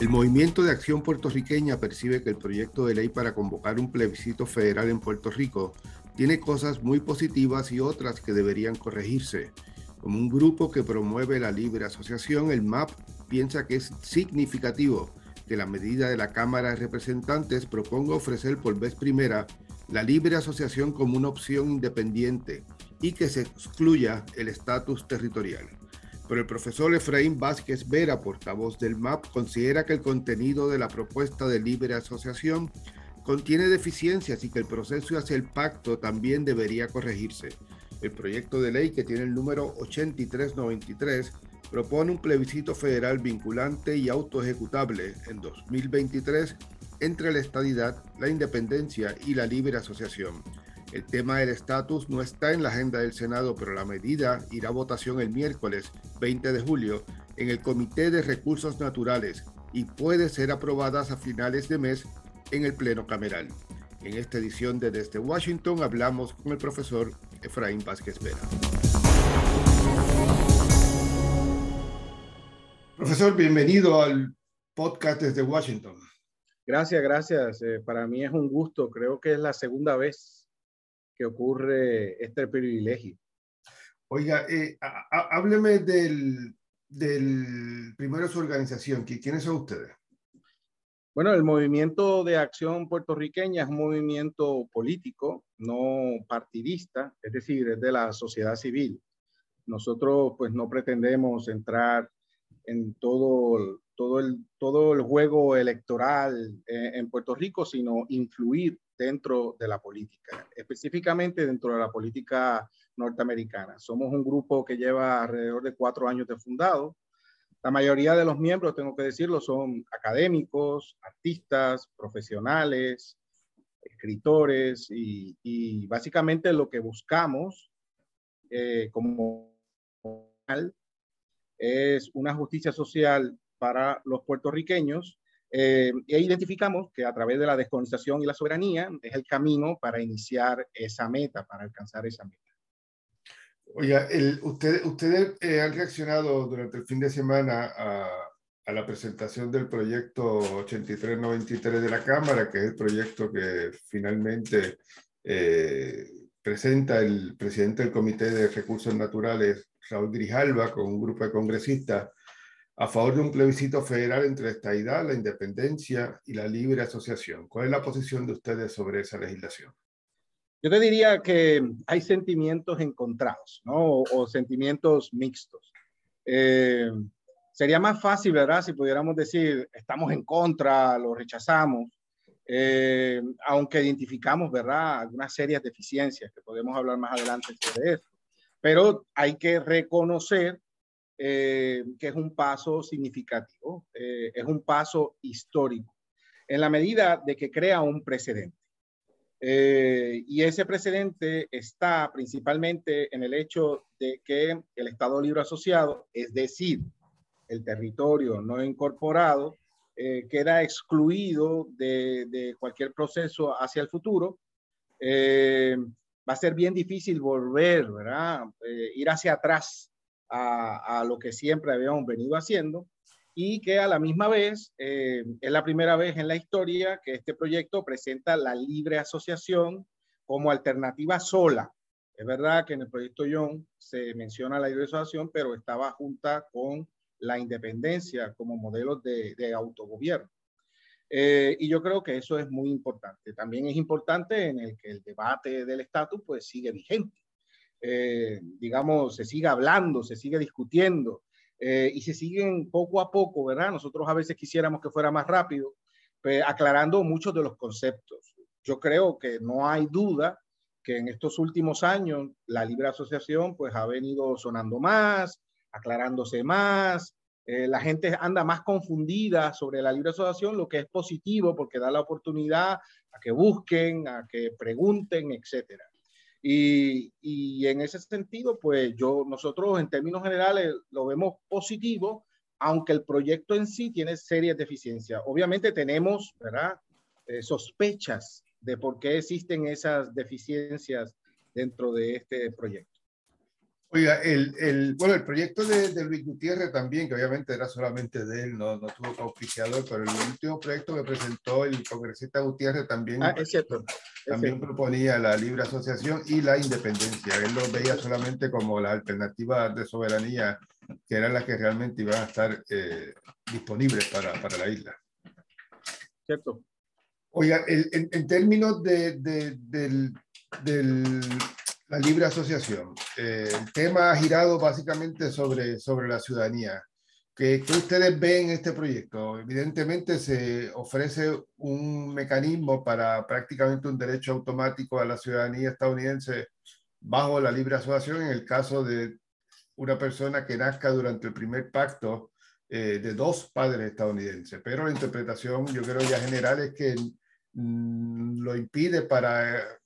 El movimiento de acción puertorriqueña percibe que el proyecto de ley para convocar un plebiscito federal en Puerto Rico tiene cosas muy positivas y otras que deberían corregirse. Como un grupo que promueve la libre asociación, el MAP piensa que es significativo que la medida de la Cámara de Representantes proponga ofrecer por vez primera la libre asociación como una opción independiente y que se excluya el estatus territorial. Pero el profesor Efraín Vázquez Vera, portavoz del MAP, considera que el contenido de la propuesta de libre asociación contiene deficiencias y que el proceso hacia el pacto también debería corregirse. El proyecto de ley que tiene el número 8393 propone un plebiscito federal vinculante y autoejecutable en 2023 entre la estadidad, la independencia y la libre asociación. El tema del estatus no está en la agenda del Senado, pero la medida irá a votación el miércoles 20 de julio en el Comité de Recursos Naturales y puede ser aprobada a finales de mes en el Pleno Cameral. En esta edición de Desde Washington hablamos con el profesor Efraín Vázquez Vera. Profesor, bienvenido al podcast desde Washington. Gracias, gracias. Eh, para mí es un gusto. Creo que es la segunda vez que ocurre este privilegio. Oiga, eh, hábleme del, del, primero su organización. ¿Quiénes son ustedes? Bueno, el movimiento de acción puertorriqueña es un movimiento político, no partidista, es decir, es de la sociedad civil. Nosotros pues no pretendemos entrar en todo, todo, el, todo el juego electoral eh, en Puerto Rico, sino influir dentro de la política, específicamente dentro de la política norteamericana. Somos un grupo que lleva alrededor de cuatro años de fundado. La mayoría de los miembros, tengo que decirlo, son académicos, artistas, profesionales, escritores y, básicamente lo que buscamos eh, como es una justicia social para los puertorriqueños eh, e identificamos que a través de la descolonización y la soberanía es el camino para iniciar esa meta, para alcanzar esa meta. Oiga, usted, ustedes eh, han reaccionado durante el fin de semana a, a, la presentación del proyecto 8393 de la Cámara, que es el proyecto que finalmente eh, presenta el presidente del Comité de Recursos Naturales, Raúl Grijalva, con un grupo de congresistas, a favor de un plebiscito federal entre la estadidad, la independencia y la libre asociación. ¿Cuál es la posición de ustedes sobre esa legislación? Yo te diría que hay sentimientos encontrados, ¿no? O, sentimientos mixtos. Eh, sería más fácil, ¿verdad? Si pudiéramos decir, estamos en contra, lo rechazamos, eh, aunque identificamos, ¿verdad? Algunas serias deficiencias que podemos hablar más adelante sobre eso. Pero hay que reconocer eh, que es un paso significativo, eh, es un paso histórico, en la medida de que crea un precedente. Eh, y ese precedente está principalmente en el hecho de que el Estado Libre Asociado, es decir, el territorio no incorporado, queda excluido de, cualquier proceso hacia el futuro. va a ser bien difícil volver, ¿verdad? ir hacia atrás a, lo que siempre habíamos venido haciendo y que a la misma vez eh, es la primera vez en la historia que este proyecto presenta la libre asociación como alternativa sola. Es verdad que en el proyecto Young se menciona la libre asociación, pero estaba junta con la independencia como modelo de, autogobierno. Eh, y yo creo que eso es muy importante. También es importante en el que el debate del estatus pues sigue vigente. Eh, digamos, se sigue hablando, se sigue discutiendo eh, y se siguen poco a poco, ¿verdad? Nosotros a veces quisiéramos que fuera más rápido, pues, aclarando muchos de los conceptos. Yo creo que no hay duda que en estos últimos años la libre asociación pues ha venido sonando más, aclarándose más, eh, la gente anda más confundida sobre la libre asociación, lo que es positivo porque da la oportunidad a que busquen, a que pregunten, etcétera. Y, y, en ese sentido, pues yo, nosotros en términos generales lo vemos positivo, aunque el proyecto en sí tiene serias deficiencias. Obviamente tenemos, ¿verdad? Eh, sospechas de por qué existen esas deficiencias dentro de este proyecto. Oiga, el, el, bueno, el proyecto de, de, Luis Gutiérrez también, que obviamente era solamente de él, no, no tuvo auspiciador, pero el último proyecto que presentó el congresista Gutiérrez también, ah, es cierto, también proponía la libre asociación y la independencia. Él lo veía solamente como la alternativa de soberanía, que eran las que realmente iban a estar eh, disponibles para, para, la isla. Cierto. Oiga, el, en, en, términos de, de, del, del la libre asociación. Eh, el tema ha girado básicamente sobre, sobre la ciudadanía. ¿Qué, ¿Qué, ustedes ven en este proyecto? Evidentemente se ofrece un mecanismo para prácticamente un derecho automático a la ciudadanía estadounidense bajo la libre asociación en el caso de una persona que nazca durante el primer pacto eh, de dos padres estadounidenses. Pero la interpretación, yo creo ya general, es que mm, lo impide para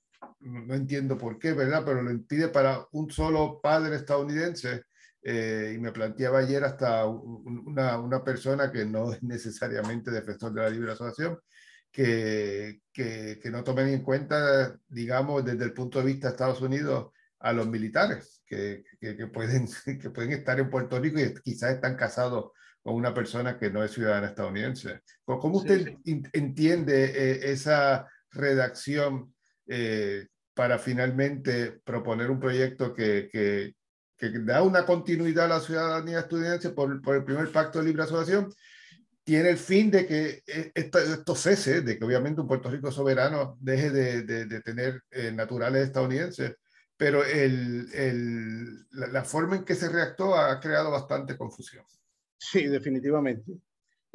no entiendo por qué, ¿verdad? Pero lo impide para un solo padre estadounidense. Eh, y me planteaba ayer hasta una, una, persona que no es necesariamente defensor de la libre asociación, que, que, que, no tomen en cuenta, digamos, desde el punto de vista de Estados Unidos, a los militares que, que, pueden, que pueden estar en Puerto Rico y quizás están casados con una persona que no es ciudadana estadounidense. ¿Cómo usted sí, sí. entiende eh, esa redacción eh, para finalmente proponer un proyecto que, que, que, da una continuidad a la ciudadanía estadounidense por, por, el primer pacto de libre asociación, tiene el fin de que eh, esto, esto cese, de que obviamente un Puerto Rico soberano deje de, de, de tener eh, naturales estadounidenses, pero el, el, la, la, forma en que se reactó ha creado bastante confusión. Sí, definitivamente.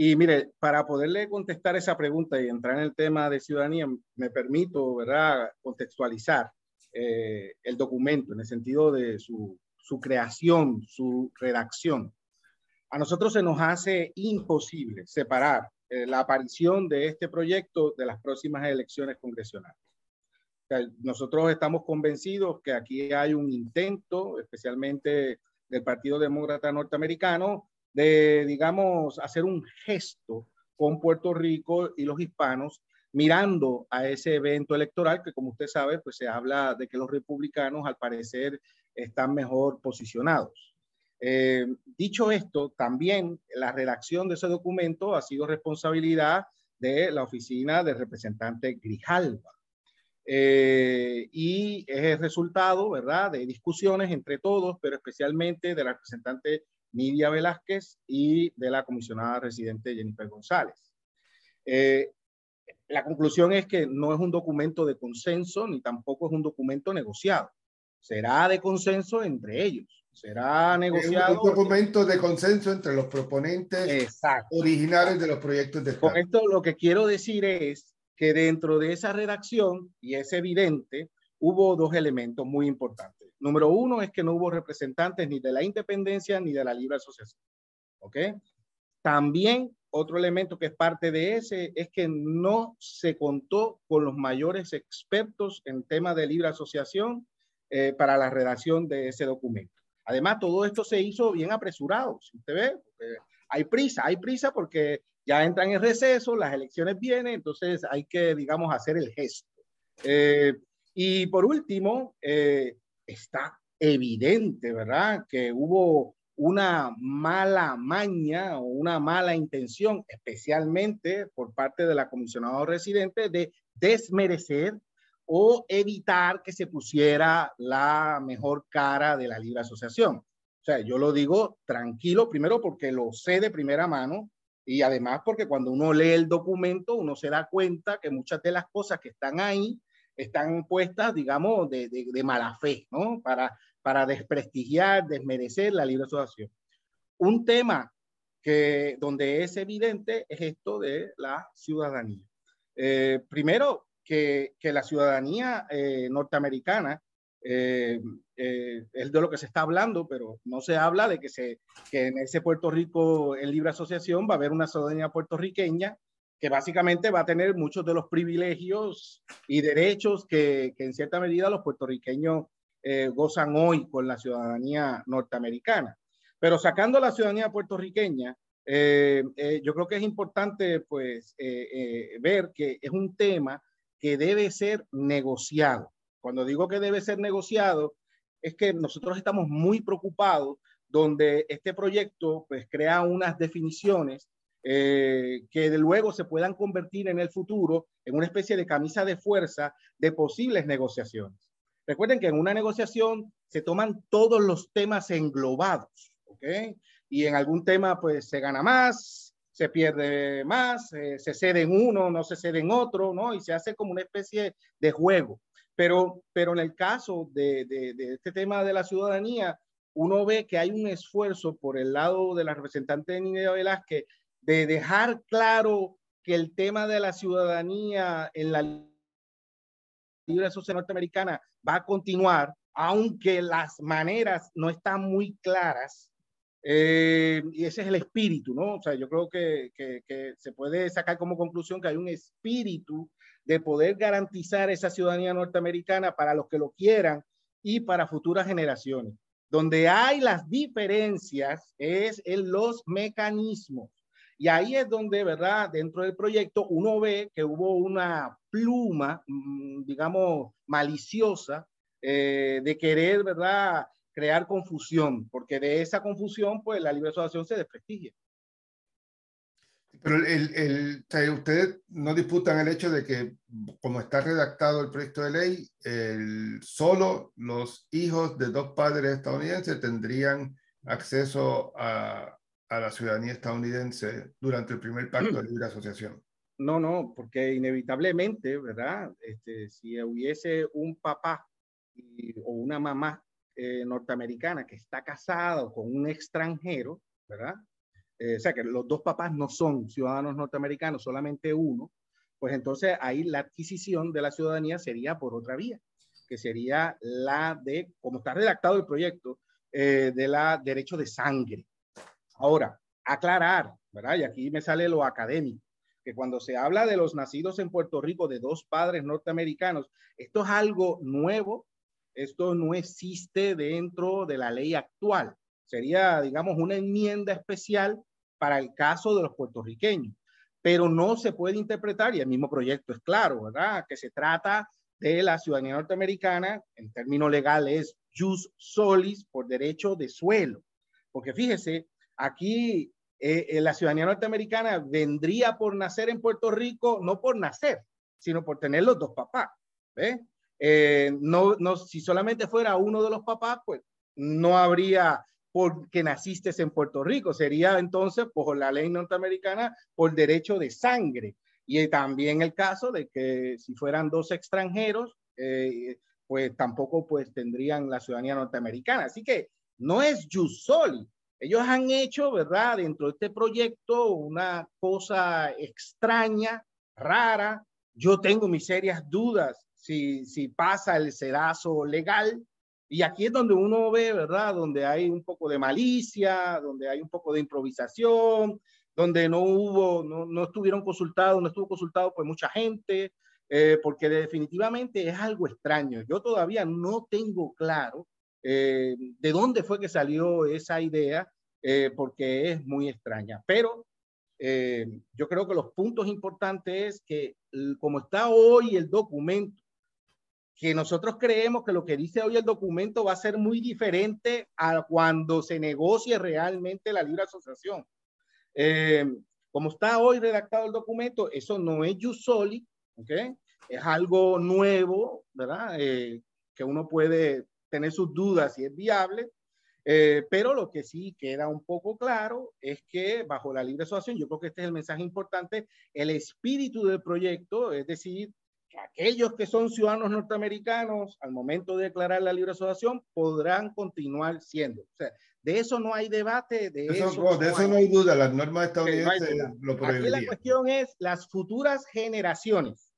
Y mire, para poderle contestar esa pregunta y entrar en el tema de ciudadanía, me permito, ¿verdad?, contextualizar eh, el documento en el sentido de su, su creación, su redacción. A nosotros se nos hace imposible separar eh, la aparición de este proyecto de las próximas elecciones congresionales. Nosotros estamos convencidos que aquí hay un intento, especialmente del Partido Demócrata Norteamericano, de, digamos, hacer un gesto con Puerto Rico y los hispanos mirando a ese evento electoral que, como usted sabe, pues se habla de que los republicanos al parecer están mejor posicionados. Eh, dicho esto, también la redacción de ese documento ha sido responsabilidad de la oficina del representante Grijalva. Eh, y es el resultado, ¿verdad?, de discusiones entre todos, pero especialmente de la representante Nidia Velázquez y de la comisionada residente Jennifer González. Eh, la conclusión es que no es un documento de consenso ni tampoco es un documento negociado. Será de consenso entre ellos. Será negociado. Es un documento de consenso entre los proponentes Exacto. originales de los proyectos de Estado. Con esto lo que quiero decir es que dentro de esa redacción, y es evidente, hubo dos elementos muy importantes. Número uno es que no hubo representantes ni de la independencia ni de la libre asociación. ¿Ok? También otro elemento que es parte de ese es que no se contó con los mayores expertos en temas de libre asociación eh, para la redacción de ese documento. Además, todo esto se hizo bien apresurado. Si usted ve, hay prisa, hay prisa porque ya entran en receso, las elecciones vienen, entonces hay que, digamos, hacer el gesto. Eh, y por último, eh, está evidente, ¿verdad? Que hubo una mala maña o una mala intención, especialmente por parte de la comisionada residente, de desmerecer o evitar que se pusiera la mejor cara de la libre asociación. O sea, yo lo digo tranquilo, primero porque lo sé de primera mano y además porque cuando uno lee el documento, uno se da cuenta que muchas de las cosas que están ahí están puestas, digamos, de, de, de mala fe, ¿no? Para, para desprestigiar, desmerecer la libre asociación. Un tema que donde es evidente es esto de la ciudadanía. Eh, primero, que, que, la ciudadanía eh, norteamericana eh, es de lo que se está hablando, pero no se habla de que, se, que en ese Puerto Rico en libre asociación va a haber una ciudadanía puertorriqueña que básicamente va a tener muchos de los privilegios y derechos que, en cierta medida los puertorriqueños eh, gozan hoy con la ciudadanía norteamericana. Pero sacando la ciudadanía puertorriqueña, eh, eh, yo creo que es importante pues ver que es un tema que debe ser negociado. Cuando digo que debe ser negociado, es que nosotros estamos muy preocupados donde este proyecto pues crea unas definiciones eh, que luego se puedan convertir en el futuro en una especie de camisa de fuerza de posibles negociaciones. Recuerden que en una negociación se toman todos los temas englobados, ¿ok? Y en algún tema pues se gana más, se pierde más, eh, se cede en uno, no se cede en otro, ¿no? Y se hace como una especie de juego. Pero, pero en el caso de, de, de este tema de la ciudadanía, uno ve que hay un esfuerzo por el lado de la representante de Nidia Velázquez de dejar claro que el tema de la ciudadanía en la libre social norteamericana va a continuar, aunque las maneras no están muy claras. Eh, y ese es el espíritu, ¿no? O sea, yo creo que, que, que, se puede sacar como conclusión que hay un espíritu de poder garantizar esa ciudadanía norteamericana para los que lo quieran y para futuras generaciones. Donde hay las diferencias es en los mecanismos. Y ahí es donde, ¿verdad? Dentro del proyecto uno ve que hubo una pluma, mm, digamos, maliciosa eh, de querer, ¿verdad? Crear confusión, porque de esa confusión, pues la libre asociación se desprestigia. Pero el, el, ustedes no disputan el hecho de que, como está redactado el proyecto de ley, el, solo los hijos de dos padres estadounidenses tendrían acceso a, a la ciudadanía estadounidense durante el primer pacto de libre asociación. No, no, porque inevitablemente, ¿verdad? Este, si hubiese un papá y, o una mamá eh, norteamericana que está casado con un extranjero, ¿verdad? Eh, o sea, que los dos papás no son ciudadanos norteamericanos, solamente uno, pues entonces ahí la adquisición de la ciudadanía sería por otra vía, que sería la de, como está redactado el proyecto, eh, de la derecho de sangre. Ahora, aclarar, ¿verdad? Y aquí me sale lo académico, que cuando se habla de los nacidos en Puerto Rico de dos padres norteamericanos, esto es algo nuevo, esto no existe dentro de la ley actual. Sería, digamos, una enmienda especial para el caso de los puertorriqueños, pero no se puede interpretar, y el mismo proyecto es claro, ¿verdad? Que se trata de la ciudadanía norteamericana, en términos legales, jus solis, por derecho de suelo. Porque fíjese, Aquí eh, eh, la ciudadanía norteamericana vendría por nacer en Puerto Rico, no por nacer, sino por tener los dos papás. Eh, no, no, si solamente fuera uno de los papás, pues no habría porque naciste en Puerto Rico, sería entonces por la ley norteamericana por derecho de sangre. Y también el caso de que si fueran dos extranjeros, pues tampoco pues tendrían la ciudadanía norteamericana. Así que no es jus soli, ellos han hecho, ¿verdad? Dentro de este proyecto una cosa extraña, rara. Yo tengo mis serias dudas si, si pasa el sedazo legal. Y aquí es donde uno ve, ¿verdad? Donde hay un poco de malicia, donde hay un poco de improvisación, donde no hubo, no, no estuvieron consultados, no estuvo consultado pues mucha gente, eh, porque definitivamente es algo extraño. Yo todavía no tengo claro eh, de dónde fue que salió esa idea, eh, porque es muy extraña. Pero eh, yo creo que los puntos importantes es que como está hoy el documento, que nosotros creemos que lo que dice hoy el documento va a ser muy diferente a cuando se negocie realmente la libre asociación. como está hoy redactado el documento, eso no es jus soli, ¿ok? Es algo nuevo, ¿verdad? que uno puede tener sus dudas si es viable, eh, pero lo que sí queda un poco claro es que bajo la libre asociación, yo creo que este es el mensaje importante, el espíritu del proyecto, es decir, que aquellos que son ciudadanos norteamericanos al momento de declarar la libre asociación podrán continuar siendo. O sea, de eso no hay debate, de eso, eso, no, de eso hay, no hay duda, las normas estadounidenses no lo. Aquí la cuestión es las futuras generaciones.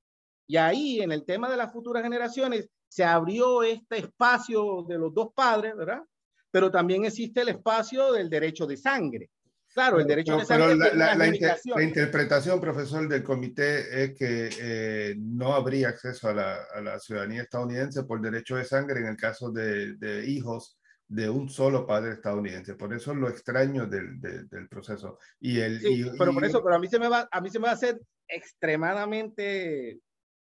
Y ahí, en el tema de las futuras generaciones, se abrió este espacio de los dos padres, ¿verdad? Pero también existe el espacio del derecho de sangre. Claro, el derecho de sangre. Pero la, la, inter, la, interpretación, profesor, del comité es que eh, no habría acceso a la, a la, ciudadanía estadounidense por derecho de sangre en el caso de, de hijos de un solo padre estadounidense. Por eso es lo extraño del, del, del proceso. Y el, sí, y, pero por eso, pero a mí se me va, a mí se me va a hacer extremadamente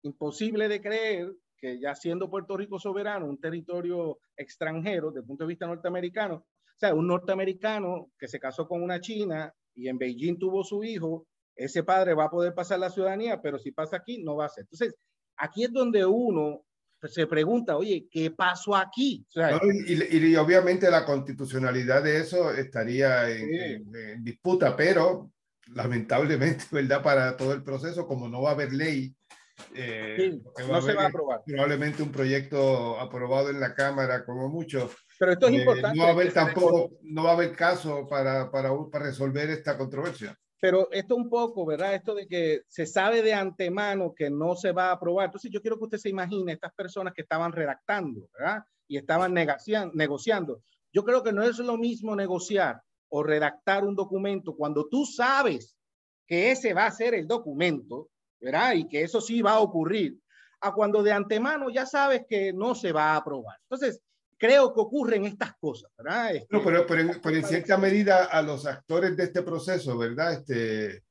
imposible de creer que ya siendo Puerto Rico soberano, un territorio extranjero desde el punto de vista norteamericano, o sea, un norteamericano que se casó con una china y en Beijing tuvo su hijo, ese padre va a poder pasar la ciudadanía, pero si pasa aquí, no va a ser. Entonces, aquí es donde uno se pregunta, oye, ¿qué pasó aquí? y, obviamente la constitucionalidad de eso estaría en, disputa, pero lamentablemente, ¿verdad? Para todo el proceso, como no va a haber ley, eh, no se va a aprobar. Probablemente un proyecto aprobado en la Cámara, como mucho. Pero esto es eh, importante. No va a haber tampoco, no va a haber caso para, para, para resolver esta controversia. Pero esto un poco, ¿verdad? Esto de que se sabe de antemano que no se va a aprobar. Entonces yo quiero que usted se imagine estas personas que estaban redactando, ¿verdad? Y estaban negociando. Yo creo que no es lo mismo negociar o redactar un documento cuando tú sabes que ese va a ser el documento, ¿verdad? Y que eso sí va a ocurrir, a cuando de antemano ya sabes que no se va a aprobar. Entonces, creo que ocurren estas cosas, ¿verdad? Este, no, pero, pero, en, cierta medida a los actores de este proceso, ¿verdad? Este,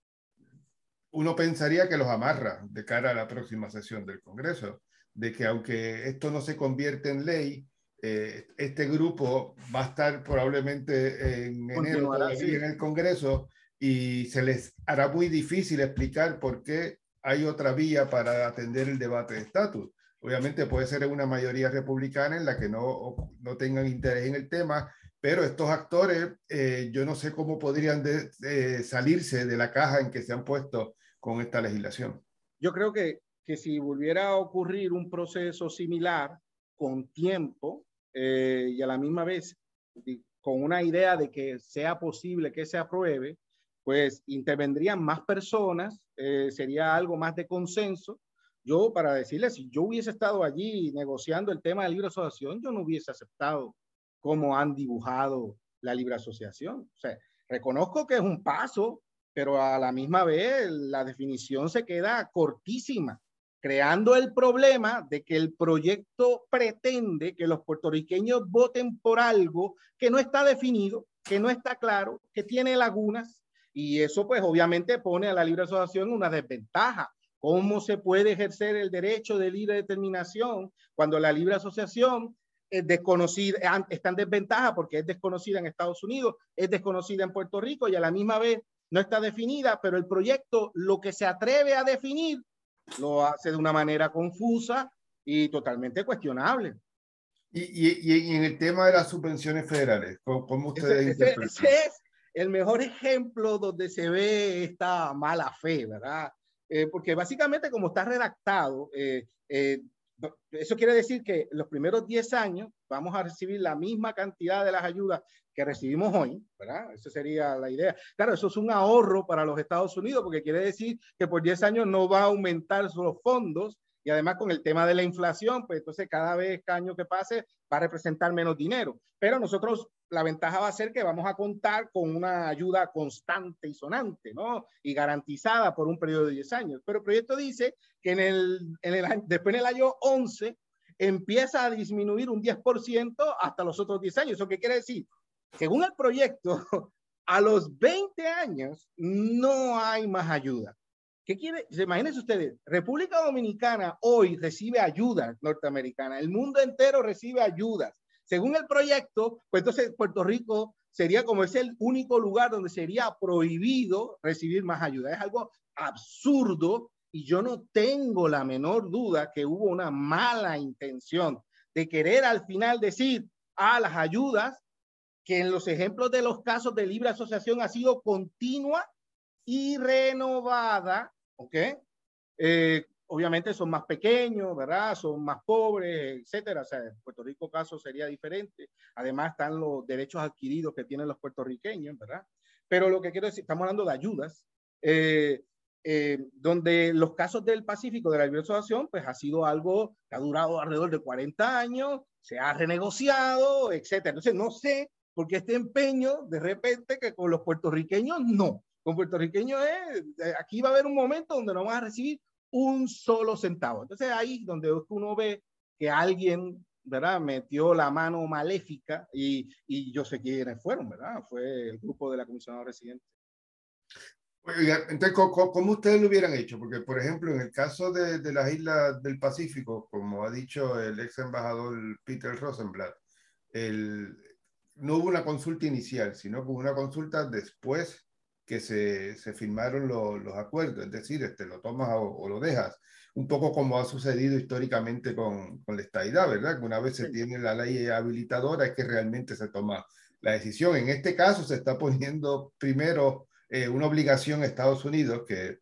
uno pensaría que los amarra de cara a la próxima sesión del Congreso, de que aunque esto no se convierte en ley, eh, este grupo va a estar probablemente en enero en el Congreso y se les hará muy difícil explicar por qué hay otra vía para atender el debate de estatus. Obviamente puede ser una mayoría republicana en la que no, no tengan interés en el tema, pero estos actores, eh, yo no sé cómo podrían salirse de la caja en que se han puesto con esta legislación. Yo creo que, que si volviera a ocurrir un proceso similar con tiempo eh, y a la misma vez con una idea de que sea posible que se apruebe, pues intervendrían más personas, eh, sería algo más de consenso yo, para decirles, si yo hubiese estado allí negociando el tema de libre asociación, yo no hubiese aceptado cómo han dibujado la libre asociación. O sea, reconozco que es un paso, pero a la misma vez la definición se queda cortísima, creando el problema de que el proyecto pretende que los puertorriqueños voten por algo que no está definido, que no está claro, que tiene lagunas, y eso pues obviamente pone a la libre asociación una desventaja ¿Cómo se puede ejercer el derecho de libre determinación cuando la libre asociación es desconocida, está en desventaja porque es desconocida en Estados Unidos, es desconocida en Puerto Rico y a la misma vez no está definida, pero el proyecto lo que se atreve a definir lo hace de una manera confusa y totalmente cuestionable. Y, y, en el tema de las subvenciones federales, ¿cómo, ustedes ese, ese es el mejor ejemplo donde se ve esta mala fe, ¿verdad? Eh, porque básicamente como está redactado, eh, eh, eso quiere decir que los primeros 10 años vamos a recibir la misma cantidad de las ayudas que recibimos hoy, ¿verdad? Esa sería la idea. Claro, eso es un ahorro para los Estados Unidos porque quiere decir que por 10 años no va a aumentar los fondos y además con el tema de la inflación, pues entonces cada vez, cada año que pase, va a representar menos dinero. Pero nosotros, la ventaja va a ser que vamos a contar con una ayuda constante y sonante, ¿no? Y garantizada por un periodo de 10 años. Pero el proyecto dice que en el, en el, después en el año 11 empieza a disminuir un 10% hasta los otros 10 años. ¿Eso qué quiere decir? Según el proyecto, a los 20 años no hay más ayuda. ¿Qué quiere? Imagínense ustedes, República Dominicana hoy recibe ayuda norteamericana, el mundo entero recibe ayudas. Según el proyecto, pues entonces Puerto Rico sería como es el único lugar donde sería prohibido recibir más ayuda. Es algo absurdo y yo no tengo la menor duda que hubo una mala intención de querer al final decir a ah, las ayudas que en los ejemplos de los casos de libre asociación ha sido continua y renovada, ¿ok? Eh, obviamente son más pequeños, ¿verdad? Son más pobres, etcétera. O sea, en Puerto Rico caso sería diferente. Además están los derechos adquiridos que tienen los puertorriqueños, ¿verdad? Pero lo que quiero decir, estamos hablando de ayudas, eh, eh, donde los casos del Pacífico de la libre asociación, pues ha sido algo que ha durado alrededor de 40 años, se ha renegociado, etcétera. Entonces, no sé por qué este empeño de repente que con los puertorriqueños no con puertorriqueños es, eh, aquí va a haber un momento donde no vas a recibir un solo centavo. Entonces ahí donde uno ve que alguien, ¿verdad? Metió la mano maléfica y, y yo sé quiénes fueron, ¿verdad? Fue el grupo de la comisionada residente. entonces, ¿cómo, ustedes lo hubieran hecho? Porque, por ejemplo, en el caso de, de, las islas del Pacífico, como ha dicho el ex embajador Peter Rosenblatt, el, no hubo una consulta inicial, sino hubo una consulta después que se, se firmaron los acuerdos, es decir, este, lo tomas o, lo dejas, un poco como ha sucedido históricamente con, con la estadidad, ¿verdad? Que una vez se tiene la ley habilitadora es que realmente se toma la decisión. En este caso se está poniendo primero eh, una obligación a Estados Unidos que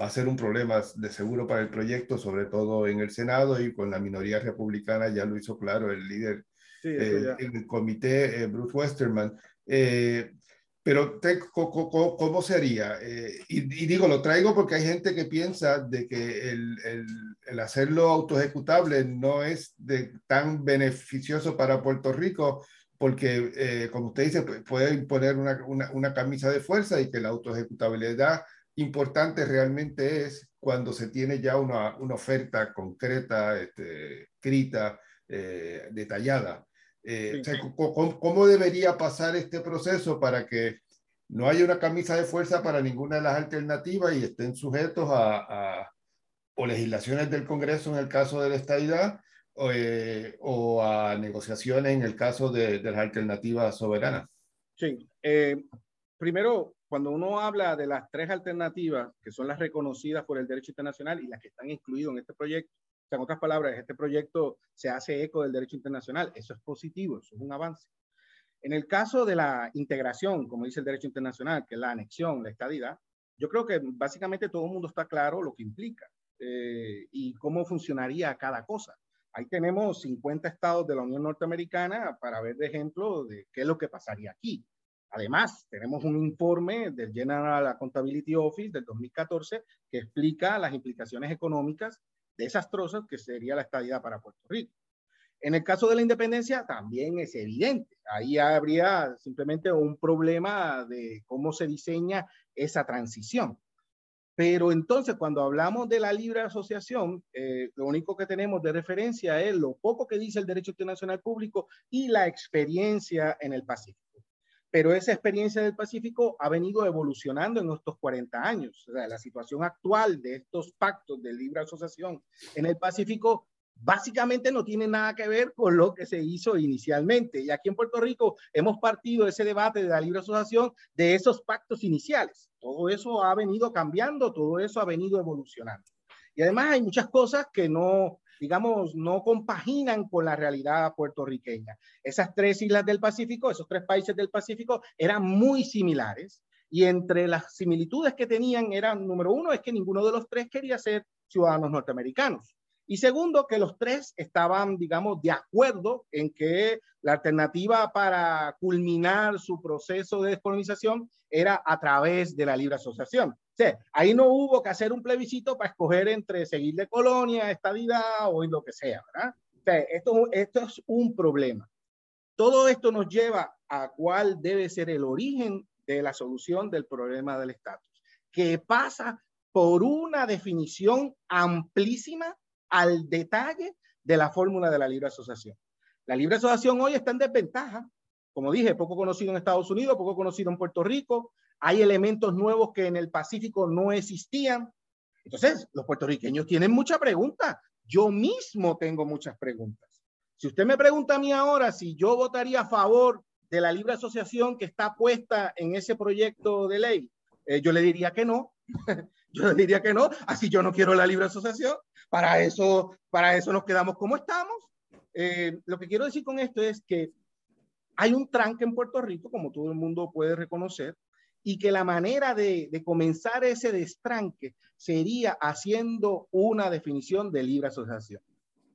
va a ser un problema de seguro para el proyecto, sobre todo en el Senado y con la minoría republicana, ya lo hizo claro el líder eh, en el comité, eh, Bruce Westerman. Pero, ¿cómo sería? Y, digo, lo traigo porque hay gente que piensa de que el, el, el hacerlo autoejecutable no es tan beneficioso para Puerto Rico porque, eh, como usted dice, puede imponer una, una, una, camisa de fuerza y que la autoejecutabilidad importante realmente es cuando se tiene ya una, una oferta concreta, este, escrita, eh, detallada. Eh, ¿cómo, debería pasar este proceso para que no haya una camisa de fuerza para ninguna de las alternativas y estén sujetos a, a o legislaciones del Congreso en el caso de la estadidad eh, o a negociaciones en el caso de, las alternativas soberanas? Sí. Eh, primero, cuando uno habla de las tres alternativas, que son las reconocidas por el derecho internacional y las que están incluidas en este proyecto, en otras palabras, este proyecto se hace eco del derecho internacional. Eso es positivo, eso es un avance. En el caso de la integración, como dice el derecho internacional, que es la anexión, la estadidad, yo creo que básicamente todo el mundo está claro lo que implica eh, y cómo funcionaría cada cosa. Ahí tenemos 50 estados de la Unión Norteamericana para ver de ejemplo de qué es lo que pasaría aquí. Además, tenemos un informe del General Accountability Office del 2014 que explica las implicaciones económicas desastrosas que sería la estadía para Puerto Rico. En el caso de la independencia también es evidente. Ahí habría simplemente un problema de cómo se diseña esa transición. Pero entonces, cuando hablamos de la libre asociación, eh, lo único que tenemos de referencia es lo poco que dice el derecho internacional público y la experiencia en el Pacífico. Pero esa experiencia del Pacífico ha venido evolucionando en estos 40 años. O sea, la situación actual de estos pactos de libre asociación en el Pacífico básicamente no tiene nada que ver con lo que se hizo inicialmente. Y aquí en Puerto Rico hemos partido ese debate de la libre asociación de esos pactos iniciales. Todo eso ha venido cambiando, todo eso ha venido evolucionando. Y además hay muchas cosas que no, digamos, no compaginan con la realidad puertorriqueña. Esas tres islas del Pacífico, esos tres países del Pacífico eran muy similares. Y entre las similitudes que tenían eran, número uno, es que ninguno de los tres quería ser ciudadanos norteamericanos. Y segundo, que los tres estaban, digamos, de acuerdo en que la alternativa para culminar su proceso de descolonización era a través de la libre asociación. Ahí no hubo que hacer un plebiscito para escoger entre seguir de colonia, estadidad o lo que sea, ¿verdad? Esto, esto es un problema. Todo esto nos lleva a cuál debe ser el origen de la solución del problema del estatus, que pasa por una definición amplísima al detalle de la fórmula de la libre asociación. La libre asociación hoy está en desventaja. Como dije, poco conocido en Estados Unidos, poco conocido en Puerto Rico. Hay elementos nuevos que en el Pacífico no existían. Entonces, los puertorriqueños tienen muchas preguntas. Yo mismo tengo muchas preguntas. Si usted me pregunta a mí ahora si yo votaría a favor de la libre asociación que está puesta en ese proyecto de ley, eh, yo le diría que no. yo le diría que no. Así yo no quiero la libre asociación. Para eso, para eso nos quedamos como estamos. Eh, lo que quiero decir con esto es que hay un tranque en Puerto Rico, como todo el mundo puede reconocer, y que la manera de, comenzar ese destranque sería haciendo una definición de libre asociación.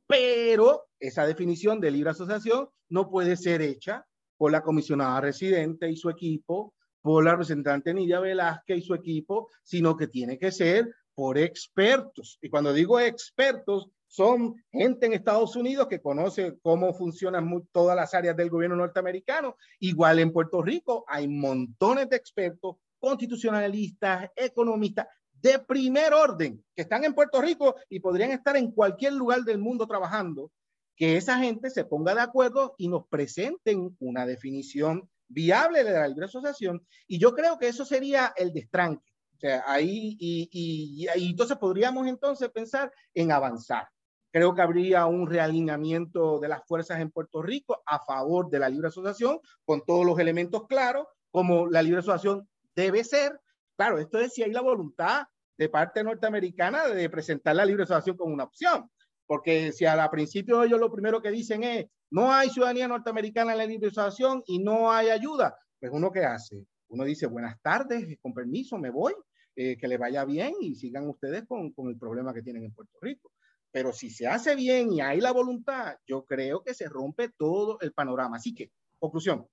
Pero esa definición de libre asociación no puede ser hecha por la comisionada residente y su equipo, por la representante Nidia Velázquez y su equipo, sino que tiene que ser por expertos. Y cuando digo expertos, son gente en Estados Unidos que conoce cómo funcionan todas las áreas del gobierno norteamericano. Igual en Puerto Rico hay montones de expertos, constitucionalistas, economistas de primer orden que están en Puerto Rico y podrían estar en cualquier lugar del mundo trabajando. Que esa gente se ponga de acuerdo y nos presenten una definición viable de la libre asociación. Y yo creo que eso sería el destranque O sea, ahí, y, y, y, entonces podríamos entonces pensar en avanzar. Creo que habría un realineamiento de las fuerzas en Puerto Rico a favor de la libre asociación, con todos los elementos claros, como la libre asociación debe ser. Claro, esto es si hay la voluntad de parte norteamericana de presentar la libre asociación como una opción. Porque si al principio ellos lo primero que dicen es, no hay ciudadanía norteamericana en la libre asociación y no hay ayuda, pues uno qué hace? Uno dice, buenas tardes, con permiso, me voy, eh, que le vaya bien y sigan ustedes con el problema que tienen en Puerto Rico. Pero si se hace bien y hay la voluntad, yo creo que se rompe todo el panorama. Así que, conclusión,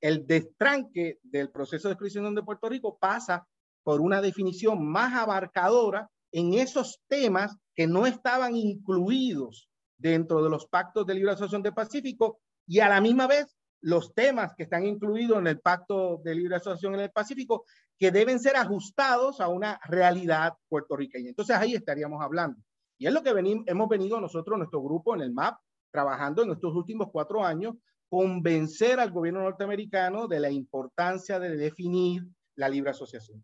el destranque del proceso de exclusión de Puerto Rico pasa por una definición más abarcadora en esos temas que no estaban incluidos dentro de los pactos de libre asociación del Pacífico y a la misma vez los temas que están incluidos en el pacto de libre asociación en el Pacífico que deben ser ajustados a una realidad puertorriqueña. Entonces ahí estaríamos hablando. Y es lo que venimos, hemos venido nosotros, nuestro grupo en el MAP, trabajando en estos últimos cuatro años, convencer al gobierno norteamericano de la importancia de definir la libre asociación.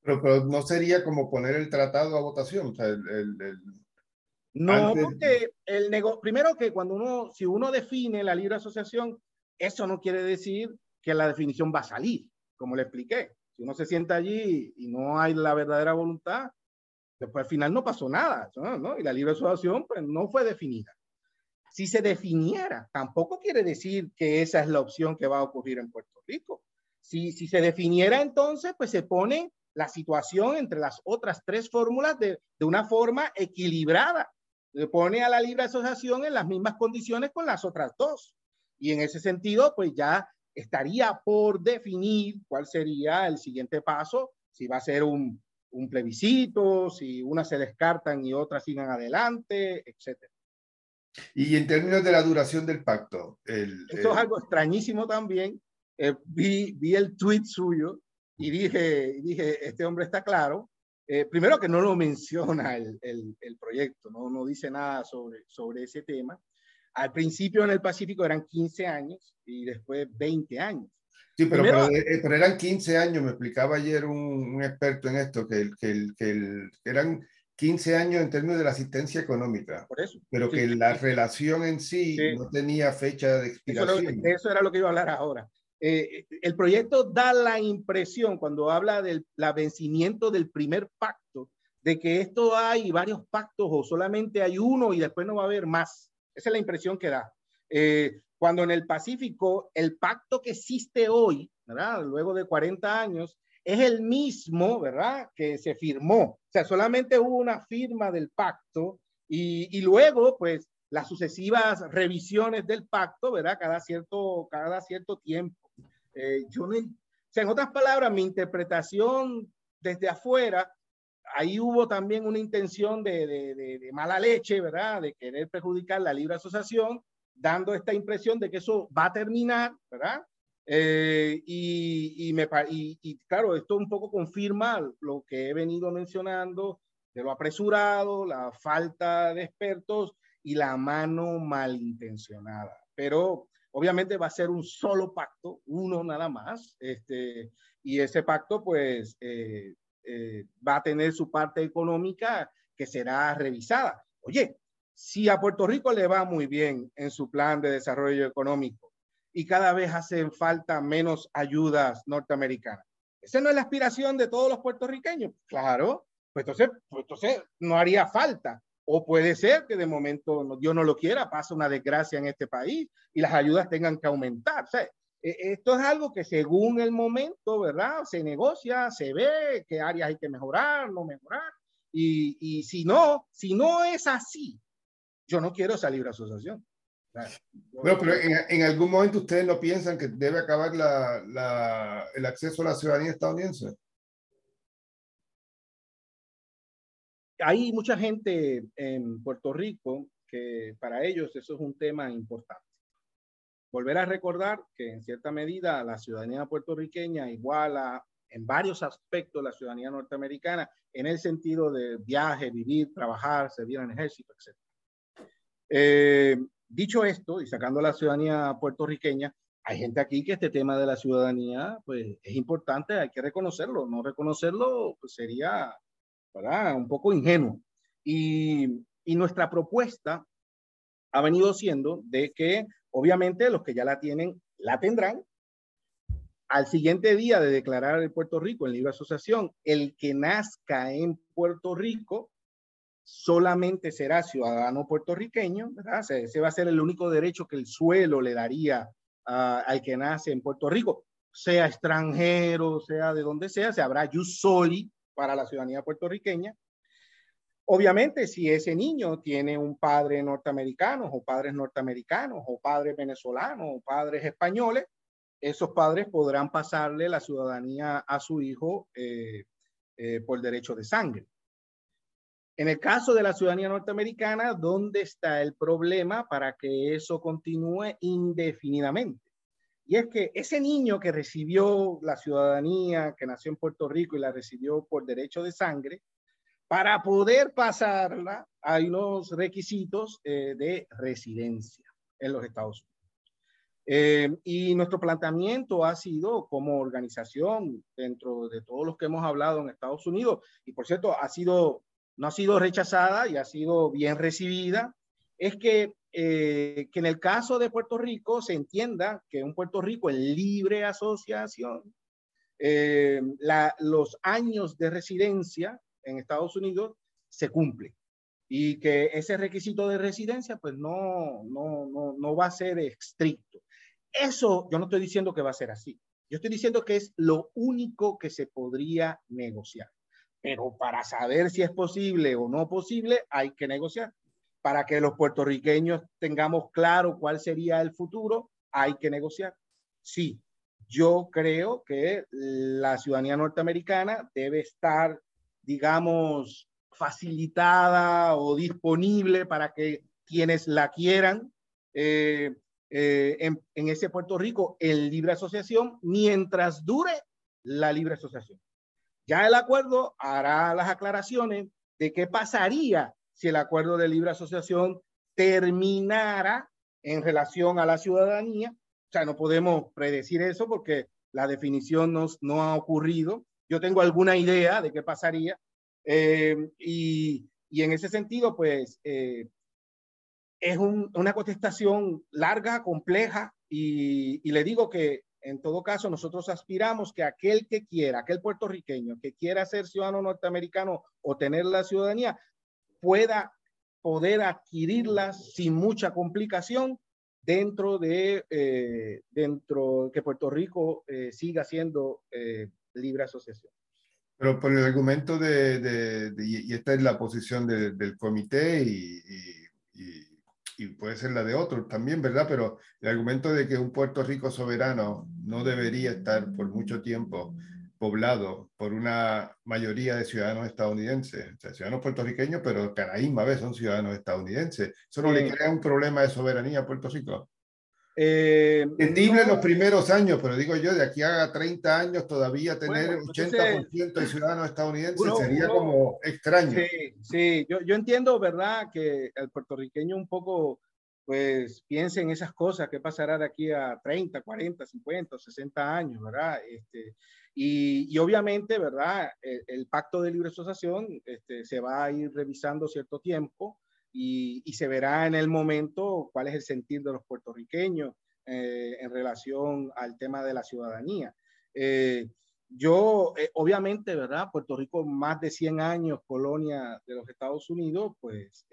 Pero, no sería como poner el tratado a votación. O sea, el, el, no, porque el nego primero que cuando uno, si uno define la libre asociación, eso no quiere decir que la definición va a salir, como le expliqué. Si uno se sienta allí y no hay la verdadera voluntad, después al final no pasó nada, ¿no? Y la libre asociación pues no fue definida. Si se definiera, tampoco quiere decir que esa es la opción que va a ocurrir en Puerto Rico. Si, si se definiera entonces, pues se pone la situación entre las otras tres fórmulas de, de una forma equilibrada. Se pone a la libre asociación en las mismas condiciones con las otras dos. Y en ese sentido, pues ya estaría por definir cuál sería el siguiente paso, si va a ser un, un plebiscito, si unas se descartan y otras sigan adelante, etc. Y en términos de la duración del pacto. El, Esto es algo extrañísimo también. Eh, vi, vi el tweet suyo y dije, dije, este hombre está claro. Eh, primero que no lo menciona el, el, el, proyecto, ¿no? no dice nada sobre, sobre ese tema. Al principio en el Pacífico eran 15 años y después 20 años. Sí, pero, Primero, pero, eh, pero, eran 15 años, me explicaba ayer un, un experto en esto, que, el, que, el, que el, eran 15 años en términos de la asistencia económica, Por eso, pero sí, que sí, la relación en sí, sí, no tenía fecha de expiración. Eso, eso, era lo que iba a hablar ahora. Eh, el proyecto da la impresión, cuando habla del la vencimiento del primer pacto, de que esto hay varios pactos o solamente hay uno y después no va a haber más. Esa es la impresión que da. Eh, cuando en el Pacífico el pacto que existe hoy, ¿verdad? Luego de 40 años, es el mismo, ¿verdad? Que se firmó. O sea, solamente hubo una firma del pacto y, y luego, pues, las sucesivas revisiones del pacto, ¿verdad? Cada cierto, cada cierto tiempo. Eh, yo no, o sea, en otras palabras, mi interpretación desde afuera, ahí hubo también una intención de, de, de, de, mala leche, ¿verdad? De querer perjudicar la libre asociación, dando esta impresión de que eso va a terminar, ¿verdad? Eh, y, me, y, y, claro, esto un poco confirma lo que he venido mencionando de lo apresurado, la falta de expertos y la mano malintencionada. Pero obviamente va a ser un solo pacto, uno nada más, este, y ese pacto pues eh, eh, va a tener su parte económica que será revisada. Oye, si a Puerto Rico le va muy bien en su plan de desarrollo económico y cada vez hacen falta menos ayudas norteamericanas, esa no es la aspiración de todos los puertorriqueños. Claro, pues entonces, pues entonces no haría falta. O puede ser que de momento Dios no lo quiera, pasa una desgracia en este país y las ayudas tengan que aumentar. E, esto es algo que según el momento, ¿verdad? Se negocia, se ve qué áreas hay que mejorar, no mejorar. Y, y si no, si no es así, yo no quiero esa libre asociación. Bueno, pero en, en, algún momento ustedes no piensan que debe acabar la, la, el acceso a la ciudadanía estadounidense. hay mucha gente en Puerto Rico que para ellos eso es un tema importante. Volver a recordar que en cierta medida la ciudadanía puertorriqueña iguala en varios aspectos la ciudadanía norteamericana en el sentido de viaje, vivir, trabajar, servir en el ejército, etc. Eh, dicho esto, y sacando la ciudadanía puertorriqueña, hay gente aquí que este tema de la ciudadanía, pues es importante, hay que reconocerlo. No reconocerlo pues, sería un poco ingenuo. Y, y nuestra propuesta ha venido siendo de que obviamente los que ya la tienen, la tendrán. Al siguiente día de declarar el Puerto Rico en libre asociación, el que nazca en Puerto Rico solamente será ciudadano puertorriqueño, ¿verdad? Ese va a ser el único derecho que el suelo le daría al que nace en Puerto Rico, sea extranjero, sea de donde sea, se habrá jus soli para la ciudadanía puertorriqueña. Obviamente, si ese niño tiene un padre norteamericano o padres norteamericanos o padres venezolanos o padres españoles, esos padres podrán pasarle la ciudadanía a su hijo eh, eh, por derecho de sangre. En el caso de la ciudadanía norteamericana, ¿dónde está el problema para que eso continúe indefinidamente? Y es que ese niño que recibió la ciudadanía, que nació en Puerto Rico y la recibió por derecho de sangre, para poder pasarla hay unos requisitos eh, de residencia en los Estados Unidos. Eh, y nuestro planteamiento ha sido como organización dentro de todos los que hemos hablado en Estados Unidos, y por cierto, ha sido no ha sido rechazada y ha sido bien recibida, es que, eh, que en el caso de Puerto Rico se entienda que un Puerto Rico en libre asociación, eh, los años de residencia en Estados Unidos se cumplen y que ese requisito de residencia pues no, no, no, no va a ser estricto. Eso yo no estoy diciendo que va a ser así. Yo estoy diciendo que es lo único que se podría negociar. Pero para saber si es posible o no posible, hay que negociar. Para que los puertorriqueños tengamos claro cuál sería el futuro, hay que negociar. Sí, yo creo que la ciudadanía norteamericana debe estar, digamos, facilitada o disponible para que quienes la quieran eh, eh, en, en, ese Puerto Rico en libre asociación mientras dure la libre asociación. Ya el acuerdo hará las aclaraciones de qué pasaría si el acuerdo de libre asociación terminara en relación a la ciudadanía. O sea, no podemos predecir eso porque la definición no, no ha ocurrido. Yo tengo alguna idea de qué pasaría. Eh, y, y, en ese sentido, pues, eh, es un, una contestación larga, compleja, y le digo que en todo caso, nosotros aspiramos que aquel que quiera, aquel puertorriqueño que quiera ser ciudadano norteamericano o tener la ciudadanía, pueda poder adquirirla sin mucha complicación dentro de eh, dentro que Puerto Rico eh, siga siendo eh, libre asociación. Pero por el argumento de, y esta es la posición del comité y y puede ser la de otros también, ¿verdad? Pero el argumento de que un Puerto Rico soberano no debería estar por mucho tiempo poblado por una mayoría de ciudadanos estadounidenses, o sea, ciudadanos puertorriqueños, pero Canaíma a son ciudadanos estadounidenses. ¿Eso no le crea un problema de soberanía a Puerto Rico? Eh, Entendible en los primeros años, pero digo yo, de aquí a 30 años todavía tener 80% de ciudadanos estadounidenses sería como extraño. Sí, sí. Yo, yo, entiendo, ¿verdad? Que el puertorriqueño un poco, pues, piense en esas cosas, qué pasará de aquí a 30, 40, 50, 60 años, ¿verdad? Este, y, y obviamente, ¿verdad? El, el, pacto de libre asociación este, se va a ir revisando cierto tiempo y, se verá en el momento cuál es el sentir de los puertorriqueños eh, en relación al tema de la ciudadanía. Eh, yo, eh, obviamente, ¿verdad? Puerto Rico, más de 100 años colonia de los Estados Unidos, pues,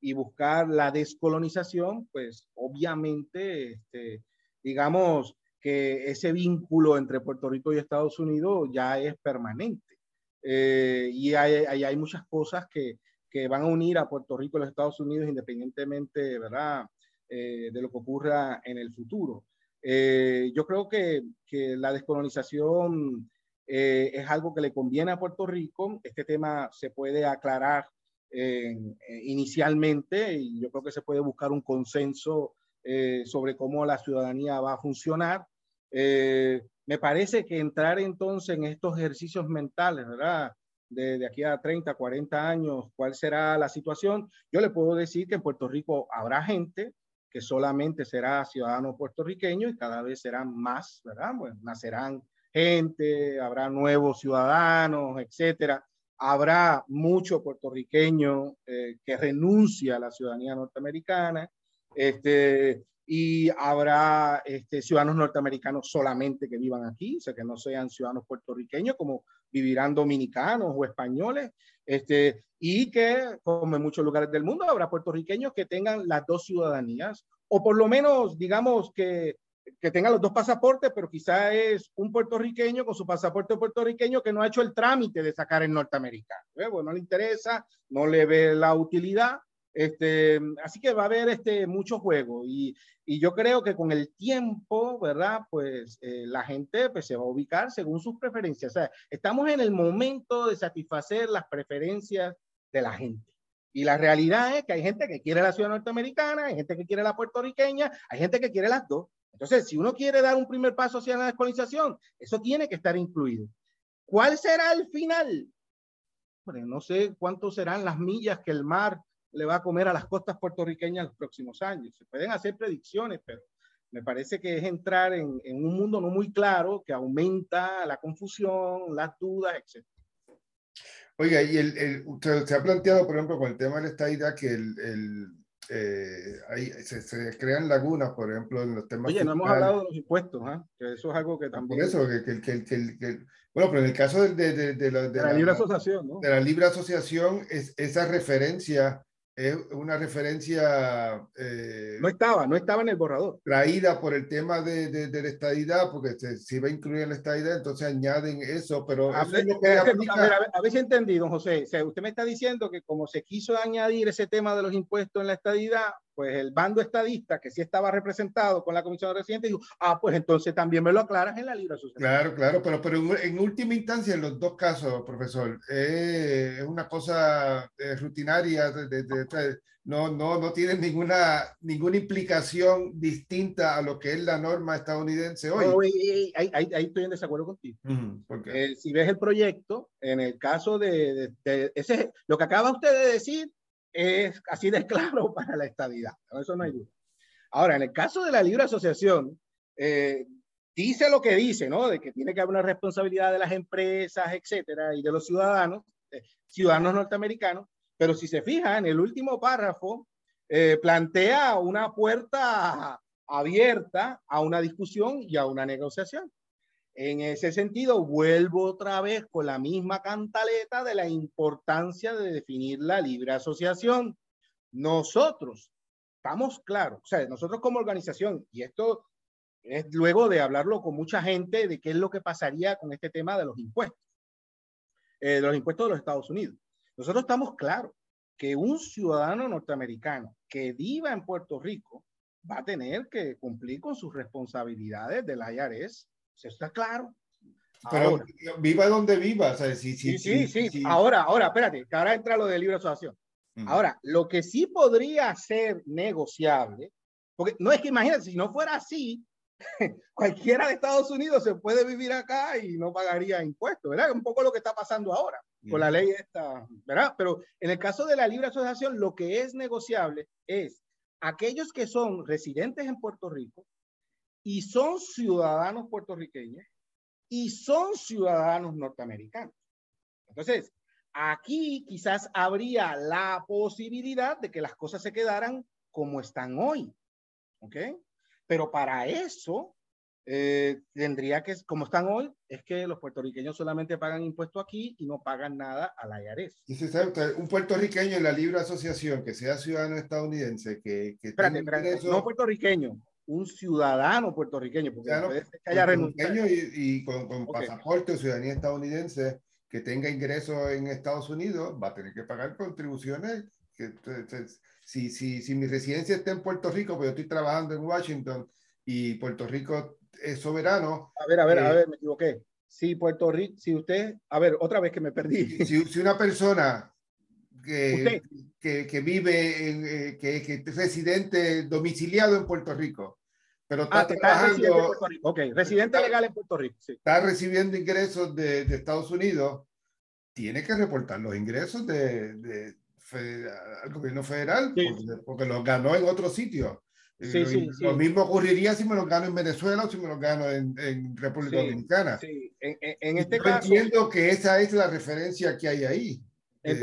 y buscar la descolonización, pues, obviamente, este, digamos que ese vínculo entre Puerto Rico y Estados Unidos ya es permanente. y hay, hay, muchas cosas que, que van a unir a Puerto Rico y los Estados Unidos independientemente, ¿verdad? Eh, de lo que ocurra en el futuro. Eh, yo creo que, que la descolonización eh, es algo que le conviene a Puerto Rico. Este tema se puede aclarar inicialmente y yo creo que se puede buscar un consenso sobre cómo la ciudadanía va a funcionar. me parece que entrar entonces en estos ejercicios mentales, ¿verdad? de, aquí a 30, 40 años, cuál será la situación. Yo le puedo decir que en Puerto Rico habrá gente que solamente será ciudadano puertorriqueño y cada vez serán más, ¿verdad? Nacerán gente, habrá nuevos ciudadanos, etcétera. Habrá mucho puertorriqueño eh, que renuncia a la ciudadanía norteamericana, este, y habrá este, ciudadanos norteamericanos solamente que vivan aquí, o sea, que no sean ciudadanos puertorriqueños, como vivirán dominicanos o españoles, este, y que, como en muchos lugares del mundo, habrá puertorriqueños que tengan las dos ciudadanías, o por lo menos, digamos, que, que tengan los dos pasaportes, pero quizá es un puertorriqueño con su pasaporte puertorriqueño que no ha hecho el trámite de sacar el norteamericano. ¿eh? Bueno, no le interesa, no le ve la utilidad, este, así que va a haber este, mucho juego y, y yo creo que con el tiempo, ¿verdad? Pues eh, la gente pues, se va a ubicar según sus preferencias. O sea, estamos en el momento de satisfacer las preferencias de la gente. Y la realidad es que hay gente que quiere la ciudad norteamericana, hay gente que quiere la puertorriqueña, hay gente que quiere las dos. Entonces, si uno quiere dar un primer paso hacia la descolonización, eso tiene que estar incluido. ¿Cuál será el final? Bueno, no sé cuánto serán las millas que el mar le va a comer a las costas puertorriqueñas los próximos años. Se pueden hacer predicciones, pero me parece que es entrar en, en un mundo no muy claro que aumenta la confusión, las dudas, etc. Oiga, y el, el, usted se ha planteado, por ejemplo, con el tema de la estadidad, que el, el eh, ahí se, se, crean lagunas, por ejemplo, en los temas. Oye, no hemos hablado de los impuestos, ¿eh? que eso es algo que también. Por eso, que, que, que, que, que bueno, pero en el caso de, de, de, de la, de, la, libre asociación, ¿no? De la libre asociación, es, esa referencia es una referencia... Eh, no estaba, no estaba en el borrador. Traída por el tema de, de, de la estadidad, porque se, se, iba a incluir en la estadidad, entonces añaden eso, pero... A, eso ver, es que aplica... a, ver, a, ver, si entendí, don José. O sea, usted me está diciendo que como se quiso añadir ese tema de los impuestos en la estadidad, pues el bando estadista, que sí estaba representado con la Comisión de Residentes, dijo, ah, pues entonces también me lo aclaras en la asociación. Claro, claro, pero, pero en, última instancia, en los dos casos, profesor, eh, es una cosa eh, rutinaria, de, de, de, no, no, no tiene ninguna, ninguna implicación distinta a lo que es la norma estadounidense hoy. No, ahí, ahí, ahí, estoy en desacuerdo contigo. Uh -huh. eh, si ves el proyecto, en el caso de, de ese, lo que acaba usted de decir, es así de claro para la estabilidad. Eso no hay duda. Ahora, en el caso de la libre asociación, eh, dice lo que dice, ¿no? De que tiene que haber una responsabilidad de las empresas, etcétera, y de los ciudadanos, eh, ciudadanos norteamericanos, pero si se fija en el último párrafo, eh, plantea una puerta abierta a una discusión y a una negociación. En ese sentido, vuelvo otra vez con la misma cantaleta de la importancia de definir la libre asociación. Nosotros estamos claros, o sea, nosotros como organización, y esto es luego de hablarlo con mucha gente de qué es lo que pasaría con este tema de los impuestos, eh, de los impuestos de los Estados Unidos. Nosotros estamos claros que un ciudadano norteamericano que viva en Puerto Rico va a tener que cumplir con sus responsabilidades del IRS eso está claro. Pero ahora, viva donde viva. O sea, sí, sí, sí, sí, sí, Ahora, ahora, espérate, que ahora entra lo de libre asociación. Mm. Ahora, lo que sí podría ser negociable, porque no es que imagínate, si no fuera así, cualquiera de Estados Unidos se puede vivir acá y no pagaría impuestos, ¿verdad? Un poco lo que está pasando ahora con mm. la ley esta, ¿verdad? Pero en el caso de la libre asociación, lo que es negociable es aquellos que son residentes en Puerto Rico, y son ciudadanos puertorriqueños y son ciudadanos norteamericanos. Entonces, aquí quizás habría la posibilidad de que las cosas se quedaran como están hoy. ¿Ok? Pero para eso eh, tendría que, como están hoy, es que los puertorriqueños solamente pagan impuesto aquí y no pagan nada a la IARES. Un puertorriqueño en la libre asociación que sea ciudadano estadounidense, que, que espérate, espérate, ingreso... no puertorriqueño, un ciudadano puertorriqueño, porque claro, puede ser que haya renunciado. Y, y, con, con okay. pasaporte o ciudadanía estadounidense que tenga ingresos en Estados Unidos, va a tener que pagar contribuciones. Que, si, si, si mi residencia está en Puerto Rico, pues yo estoy trabajando en Washington y Puerto Rico es soberano. A ver, a ver, eh, a ver, me equivoqué. Si Puerto Rico, si usted, a ver, otra vez que me perdí. Si, si una persona que, que, que, vive, en, eh, que, que es residente domiciliado en Puerto Rico, pero está, ah, trabajando. Está residente ok, residente está, legal en Puerto Rico. Sí. Está recibiendo ingresos de, de, Estados Unidos, tiene que reportar los ingresos de, de, de al gobierno federal, sí. porque, porque, los ganó en otro sitio. Sí, sí, lo mismo ocurriría si me lo gano en Venezuela o si me lo gano en, República Dominicana. Sí, en, este Yo caso. entiendo que esa es la referencia que hay ahí. Eh,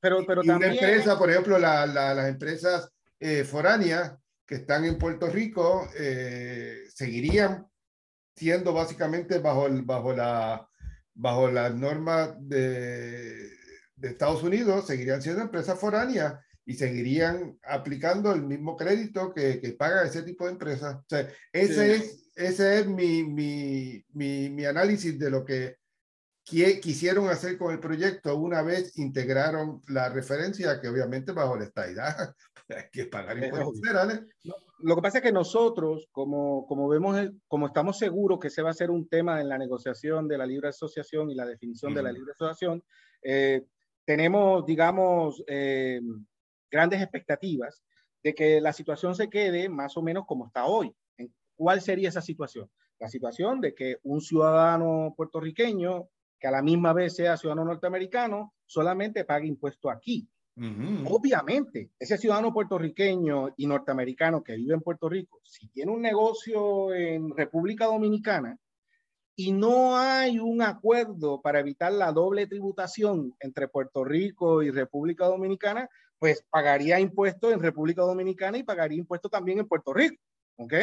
pero, pero, también. Una empresa, por ejemplo, la, las empresas eh, foráneas que están en Puerto Rico eh, seguirían siendo básicamente bajo, el, bajo, la, bajo las normas de, de Estados Unidos, seguirían siendo empresas foráneas y seguirían aplicando el mismo crédito que, que paga ese tipo de empresas. O sea, ese es, ese es mi, mi, mi, mi, análisis de lo que quisieron hacer con el proyecto una vez integraron la referencia que obviamente bajo la estadidad hay que pagar impuestos federales. Lo que pasa es que nosotros, como, como vemos, como estamos seguros que se va a ser un tema en la negociación de la libre asociación y la definición de la libre asociación, eh, tenemos, digamos, eh, grandes expectativas de que la situación se quede más o menos como está hoy. ¿Cuál sería esa situación? La situación de que un ciudadano puertorriqueño que a la misma vez sea ciudadano norteamericano solamente pague impuesto aquí. Obviamente, ese ciudadano puertorriqueño y norteamericano que vive en Puerto Rico, si tiene un negocio en República Dominicana y no hay un acuerdo para evitar la doble tributación entre Puerto Rico y República Dominicana, pues pagaría impuestos en República Dominicana y pagaría impuestos también en Puerto Rico, ¿ok?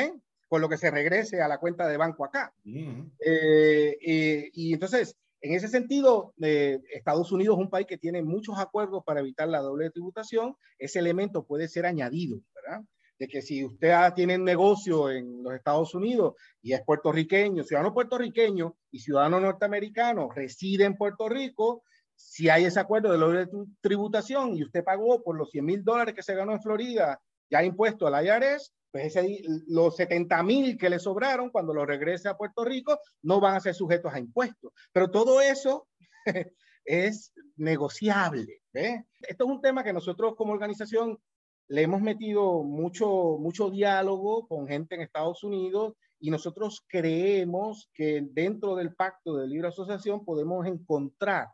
Con lo que se regrese a la cuenta de banco acá. Eh, y entonces, en ese sentido, eh, Estados Unidos es un país que tiene muchos acuerdos para evitar la doble tributación. Ese elemento puede ser añadido, ¿verdad? De que si usted tiene un negocio en los Estados Unidos y es puertorriqueño, ciudadano puertorriqueño y ciudadano norteamericano reside en Puerto Rico, si hay ese acuerdo de doble tributación y usted pagó por los 100 mil dólares que se ganó en Florida ya impuesto al IRS, pues ese, los 70 mil que le sobraron cuando lo regrese a Puerto Rico no van a ser sujetos a impuestos. Pero todo eso es negociable. Esto es un tema que nosotros como organización le hemos metido mucho, mucho diálogo con gente en Estados Unidos y nosotros creemos que dentro del pacto de libre asociación podemos encontrar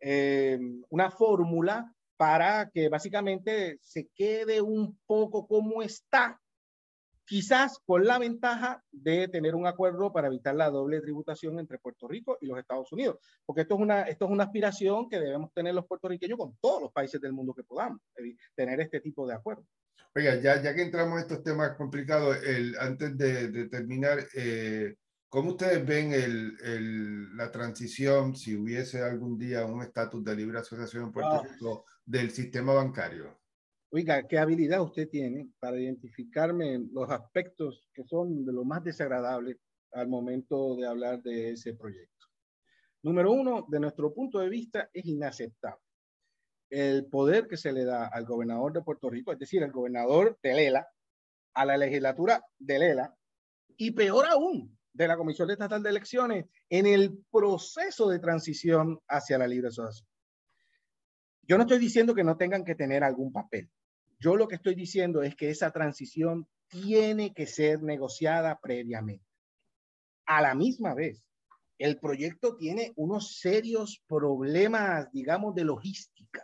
eh, una fórmula para que básicamente se quede un poco como está, quizás con la ventaja de tener un acuerdo para evitar la doble tributación entre Puerto Rico y los Estados Unidos, porque esto es una, esto es una aspiración que debemos tener los puertorriqueños con todos los países del mundo que podamos, tener este tipo de acuerdos. Oiga, ya, ya que entramos en estos temas complicados, el, antes de, de terminar, eh, ¿Cómo ustedes ven el, el, la transición, si hubiese algún día un estatus de libre asociación en Puerto ah. Rico, del sistema bancario? Oiga, ¿qué habilidad usted tiene para identificarme los aspectos que son de lo más desagradables al momento de hablar de ese proyecto? Número uno, de nuestro punto de vista, es inaceptable el poder que se le da al gobernador de Puerto Rico, es decir, al gobernador de Lela, a la legislatura de Lela, y peor aún, de la Comisión Estatal de Elecciones en el proceso de transición hacia la libre asociación. Yo no estoy diciendo que no tengan que tener algún papel. Yo lo que estoy diciendo es que esa transición tiene que ser negociada previamente. A la misma vez, el proyecto tiene unos serios problemas, digamos, de logística.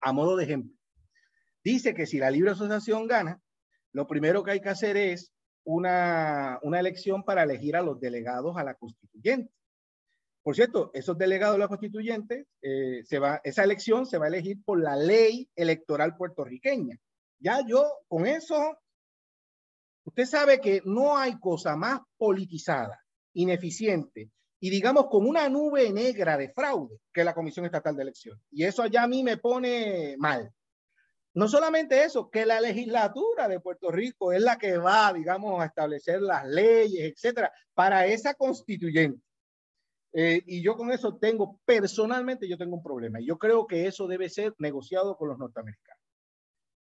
A modo de ejemplo, dice que si la libre asociación gana, lo primero que hay que hacer es una, elección para elegir a los delegados a la constituyente. Por cierto, esos delegados a la constituyente, eh, se va, esa elección se va a elegir por la ley electoral puertorriqueña. Ya yo con eso, usted sabe que no hay cosa más politizada, ineficiente y digamos con una nube negra de fraude que la Comisión Estatal de Elecciones. Y eso allá a mí me pone mal. No solamente eso, que la legislatura de Puerto Rico es la que va, digamos, a establecer las leyes, etcétera, para esa constituyente. Eh, y yo con eso tengo, personalmente, yo tengo un problema. Y yo creo que eso debe ser negociado con los norteamericanos.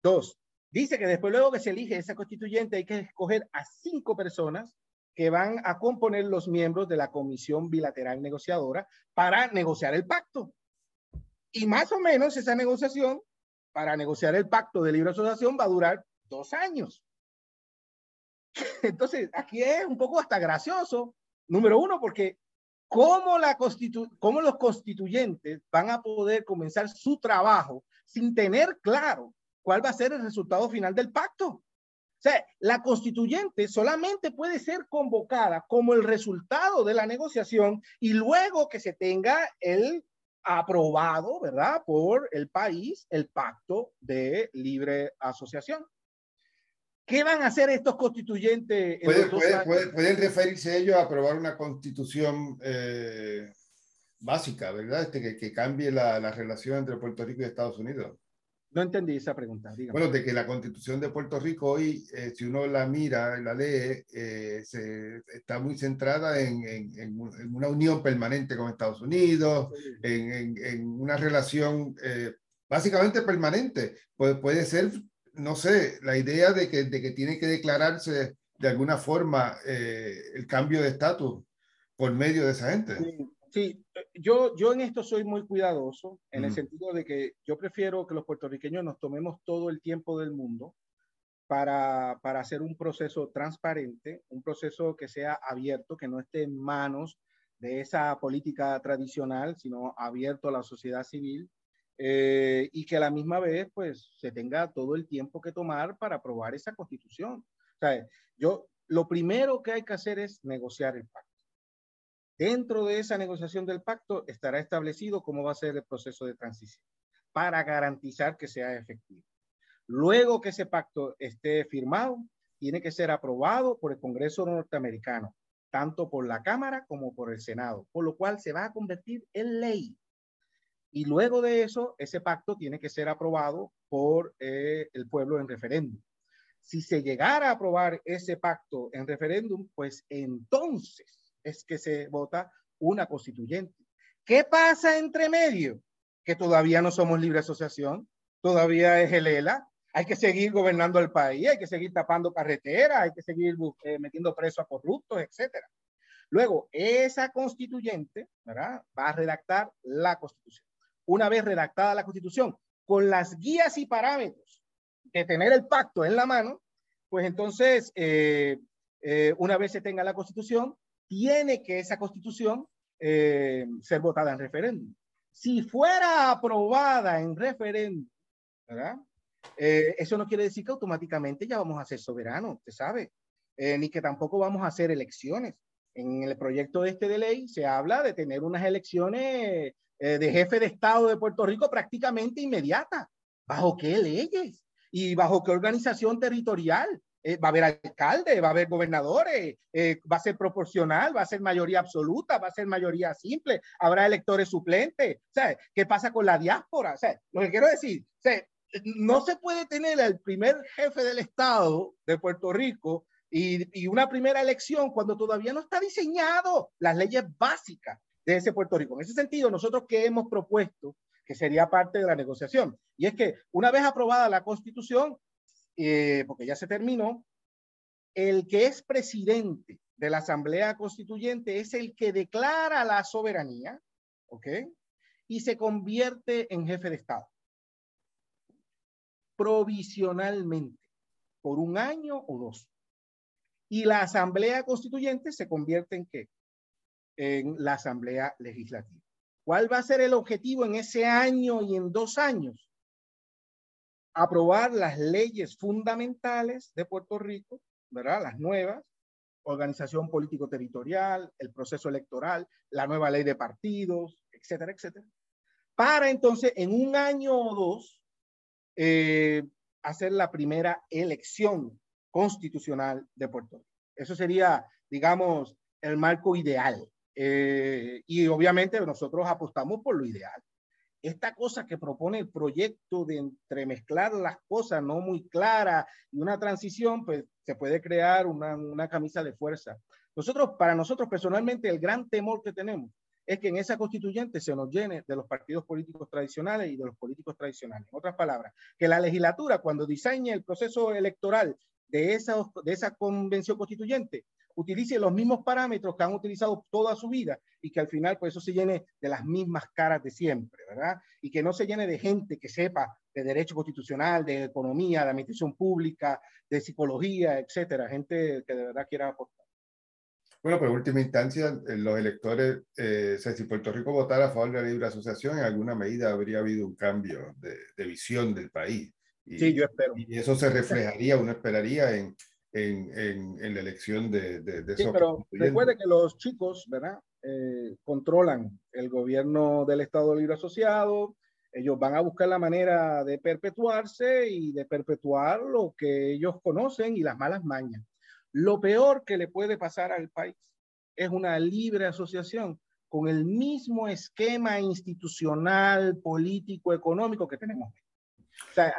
Dos, dice que después, luego que se elige esa constituyente, hay que escoger a cinco personas que van a componer los miembros de la comisión bilateral negociadora para negociar el pacto. Y más o menos esa negociación para negociar el pacto de libre asociación va a durar dos años. Entonces, aquí es un poco hasta gracioso, número uno, porque ¿cómo, la cómo los constituyentes van a poder comenzar su trabajo sin tener claro cuál va a ser el resultado final del pacto? O sea, la constituyente solamente puede ser convocada como el resultado de la negociación y luego que se tenga el aprobado, ¿verdad? Por el país el pacto de libre asociación. ¿Qué van a hacer estos constituyentes? pueden referirse ellos a aprobar una constitución eh, básica, ¿verdad? Este, que, cambie la, la relación entre Puerto Rico y Estados Unidos. No entendí esa pregunta. Bueno, de que la constitución de Puerto Rico hoy, eh, si uno la mira la lee, eh, se, está muy centrada en, en, una unión permanente con Estados Unidos, en, en una relación eh, básicamente permanente. Puede, puede ser, no sé, la idea de que, de que tiene que declararse de alguna forma el cambio de estatus por medio de esa gente. Sí. Sí, eh, yo, yo en esto soy muy cuidadoso, en el sentido de que yo prefiero que los puertorriqueños nos tomemos todo el tiempo del mundo para, para hacer un proceso transparente, un proceso que sea abierto, que no esté en manos de esa política tradicional, sino abierto a la sociedad civil, eh, y que a la misma vez pues se tenga todo el tiempo que tomar para aprobar esa constitución. O sea, yo, lo primero que hay que hacer es negociar el pacto. Dentro de esa negociación del pacto estará establecido cómo va a ser el proceso de transición para garantizar que sea efectivo. Luego que ese pacto esté firmado, tiene que ser aprobado por el Congreso norteamericano, tanto por la Cámara como por el Senado, por lo cual se va a convertir en ley. Y luego de eso, ese pacto tiene que ser aprobado por eh, el pueblo en referéndum. Si se llegara a aprobar ese pacto en referéndum, pues entonces es que se vota una constituyente. ¿Qué pasa entre medio? Que todavía no somos libre asociación, todavía es el ELA, hay que seguir gobernando el país, hay que seguir tapando carreteras, hay que seguir eh, metiendo presos a corruptos, etcétera. Luego, esa constituyente va a redactar la constitución. Una vez redactada la constitución, con las guías y parámetros de tener el pacto en la mano, pues entonces, eh, eh, una vez se tenga la constitución, tiene que esa constitución eh, ser votada en referéndum. Si fuera aprobada en referéndum, eso no quiere decir que automáticamente ya vamos a ser soberanos, usted sabe, ni que tampoco vamos a hacer elecciones. En el proyecto este de ley se habla de tener unas elecciones de jefe de Estado de Puerto Rico prácticamente inmediatas. ¿Bajo qué leyes? ¿Y bajo qué organización territorial? Eh, va a haber alcalde, va a haber gobernadores, eh, va a ser proporcional, va a ser mayoría absoluta, va a ser mayoría simple, habrá electores suplentes. ¿Qué pasa con la diáspora? lo que quiero decir, no se puede tener al primer jefe del Estado de Puerto Rico y, y, una primera elección cuando todavía no está diseñado las leyes básicas de ese Puerto Rico. En ese sentido, nosotros que hemos propuesto que sería parte de la negociación. Y es que una vez aprobada la constitución, eh, porque ya se terminó, el que es presidente de la Asamblea Constituyente es el que declara la soberanía, ¿ok? Y se convierte en jefe de Estado. Provisionalmente, por un año o dos. Y la Asamblea Constituyente se convierte en qué? En la Asamblea Legislativa. ¿Cuál va a ser el objetivo en ese año y en dos años? aprobar las leyes fundamentales de Puerto Rico, ¿verdad? Las nuevas, organización político-territorial, el proceso electoral, la nueva ley de partidos, etcétera, etcétera, para entonces en un año o dos eh, hacer la primera elección constitucional de Puerto Rico. Eso sería, digamos, el marco ideal. Eh, y obviamente nosotros apostamos por lo ideal esta cosa que propone el proyecto de entremezclar las cosas no muy claras y una transición, pues se puede crear una, una camisa de fuerza. Nosotros, para nosotros personalmente, el gran temor que tenemos es que en esa constituyente se nos llene de los partidos políticos tradicionales y de los políticos tradicionales. En otras palabras, que la legislatura, cuando diseñe el proceso electoral de esa, de esa convención constituyente, utilice los mismos parámetros que han utilizado toda su vida y que al final pues eso se llene de las mismas caras de siempre, ¿verdad? Y que no se llene de gente que sepa de derecho constitucional, de economía, de administración pública, de psicología, etcétera, gente que de verdad quiera aportar. Bueno, pero en última instancia, eh, los electores, eh, si Puerto Rico votara a favor de la libre asociación, en alguna medida habría habido un cambio de, de visión del país. Y, sí, yo espero. Y eso se reflejaría, uno esperaría en, en, en, la elección de, de, Sí, pero recuerde que los chicos, ¿verdad? Eh, controlan el gobierno del Estado Libre Asociado, ellos van a buscar la manera de perpetuarse y de perpetuar lo que ellos conocen y las malas mañas. Lo peor que le puede pasar al país es una libre asociación con el mismo esquema institucional, político, económico que tenemos.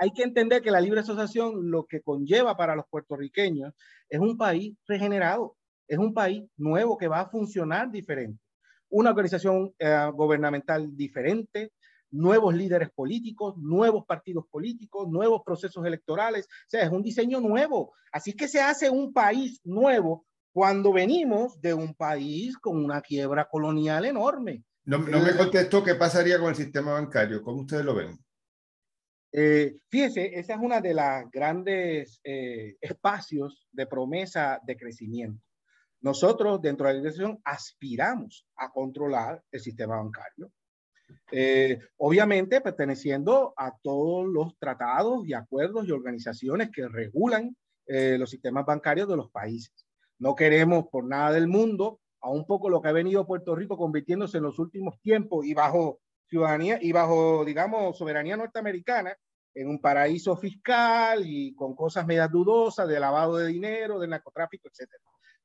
Hay que entender que la libre asociación lo que conlleva para los puertorriqueños es un país regenerado, es un país nuevo que va a funcionar diferente, una organización eh, gubernamental diferente, nuevos líderes políticos, nuevos partidos políticos, nuevos procesos electorales. O sea, es un diseño nuevo. Así que se hace un país nuevo cuando venimos de un país con una quiebra colonial enorme. No, no me contestó qué pasaría con el sistema bancario. ¿Cómo ustedes lo ven? Eh, fíjese, esa es una de las grandes eh, espacios de promesa de crecimiento. Nosotros dentro de la dirección aspiramos a controlar el sistema bancario. Eh, obviamente perteneciendo a todos los tratados y acuerdos y organizaciones que regulan eh, los sistemas bancarios de los países. No queremos por nada del mundo, a un poco lo que ha venido Puerto Rico convirtiéndose en los últimos tiempos y bajo ciudadanía y bajo, digamos, soberanía norteamericana, en un paraíso fiscal y con cosas medias dudosas de lavado de dinero, de narcotráfico, etc.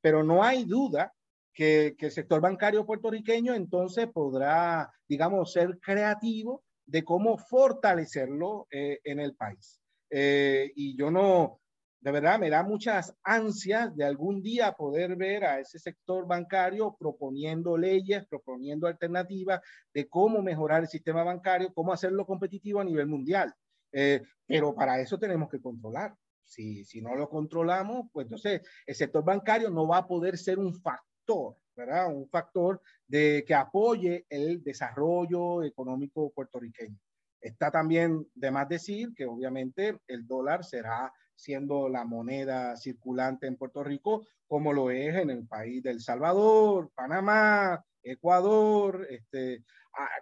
Pero no hay duda que, el sector bancario puertorriqueño entonces podrá, digamos, ser creativo de cómo fortalecerlo eh, en el país. Eh, y yo no, de verdad, me da muchas ansias de algún día poder ver a ese sector bancario proponiendo leyes, proponiendo alternativas de cómo mejorar el sistema bancario, cómo hacerlo competitivo a nivel mundial. Eh, pero para eso tenemos que controlar. Si, si no lo controlamos, pues entonces el sector bancario no va a poder ser un factor ¿verdad? Un factor de, que apoye el desarrollo económico puertorriqueño. Está también de más decir que obviamente el dólar será siendo la moneda circulante en Puerto Rico, como lo es en el país del Salvador, Panamá, Ecuador, este,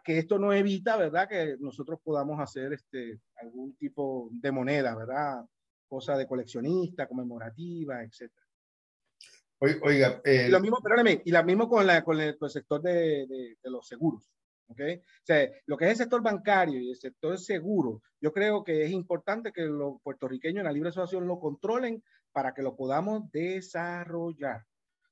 que esto no evita, ¿verdad?, que nosotros podamos hacer este, algún tipo de moneda, ¿verdad?, cosa de coleccionista, conmemorativa, etcétera. Oiga, y lo mismo, perdóname, y lo mismo con, la, con, el, sector de, de, los seguros. ¿okay? O sea, lo que es el sector bancario y el sector seguro, yo creo que es importante que los puertorriqueños en la libre asociación lo controlen para que lo podamos desarrollar.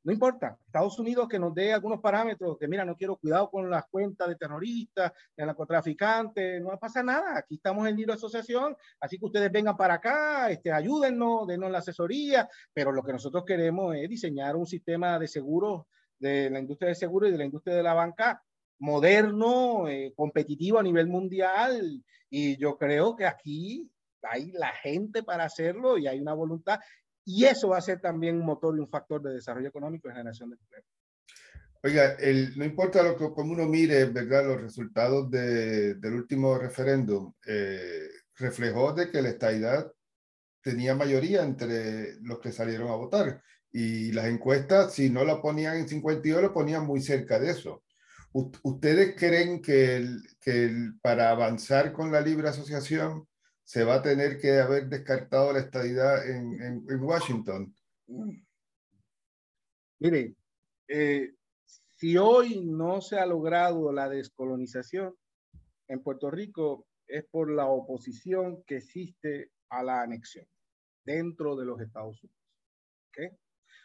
No importa, Estados Unidos que nos dé algunos parámetros, que mira, no quiero cuidado con las cuentas de terroristas, de narcotraficantes, no pasa nada, aquí estamos en libre asociación, así que ustedes vengan para acá, este, ayúdennos, denos la asesoría, pero lo que nosotros queremos es diseñar un sistema de seguros de la industria de seguros y de la industria de la banca moderno, eh, competitivo a nivel mundial, y yo creo que aquí hay la gente para hacerlo y hay una voluntad y eso va a ser también un motor y un factor de desarrollo económico y generación de empleo. Oiga, el, no importa lo que como uno mire, ¿verdad? Los resultados de, del último referéndum eh, reflejó de que la estadidad tenía mayoría entre los que salieron a votar. Y las encuestas, si no la ponían en 52, lo ponían muy cerca de eso. ¿Ustedes creen que, el, que el, para avanzar con la libre asociación se va a tener que haber descartado la estadidad en, Washington. Mire, eh, si hoy no se ha logrado la descolonización en Puerto Rico, es por la oposición que existe a la anexión dentro de los Estados Unidos.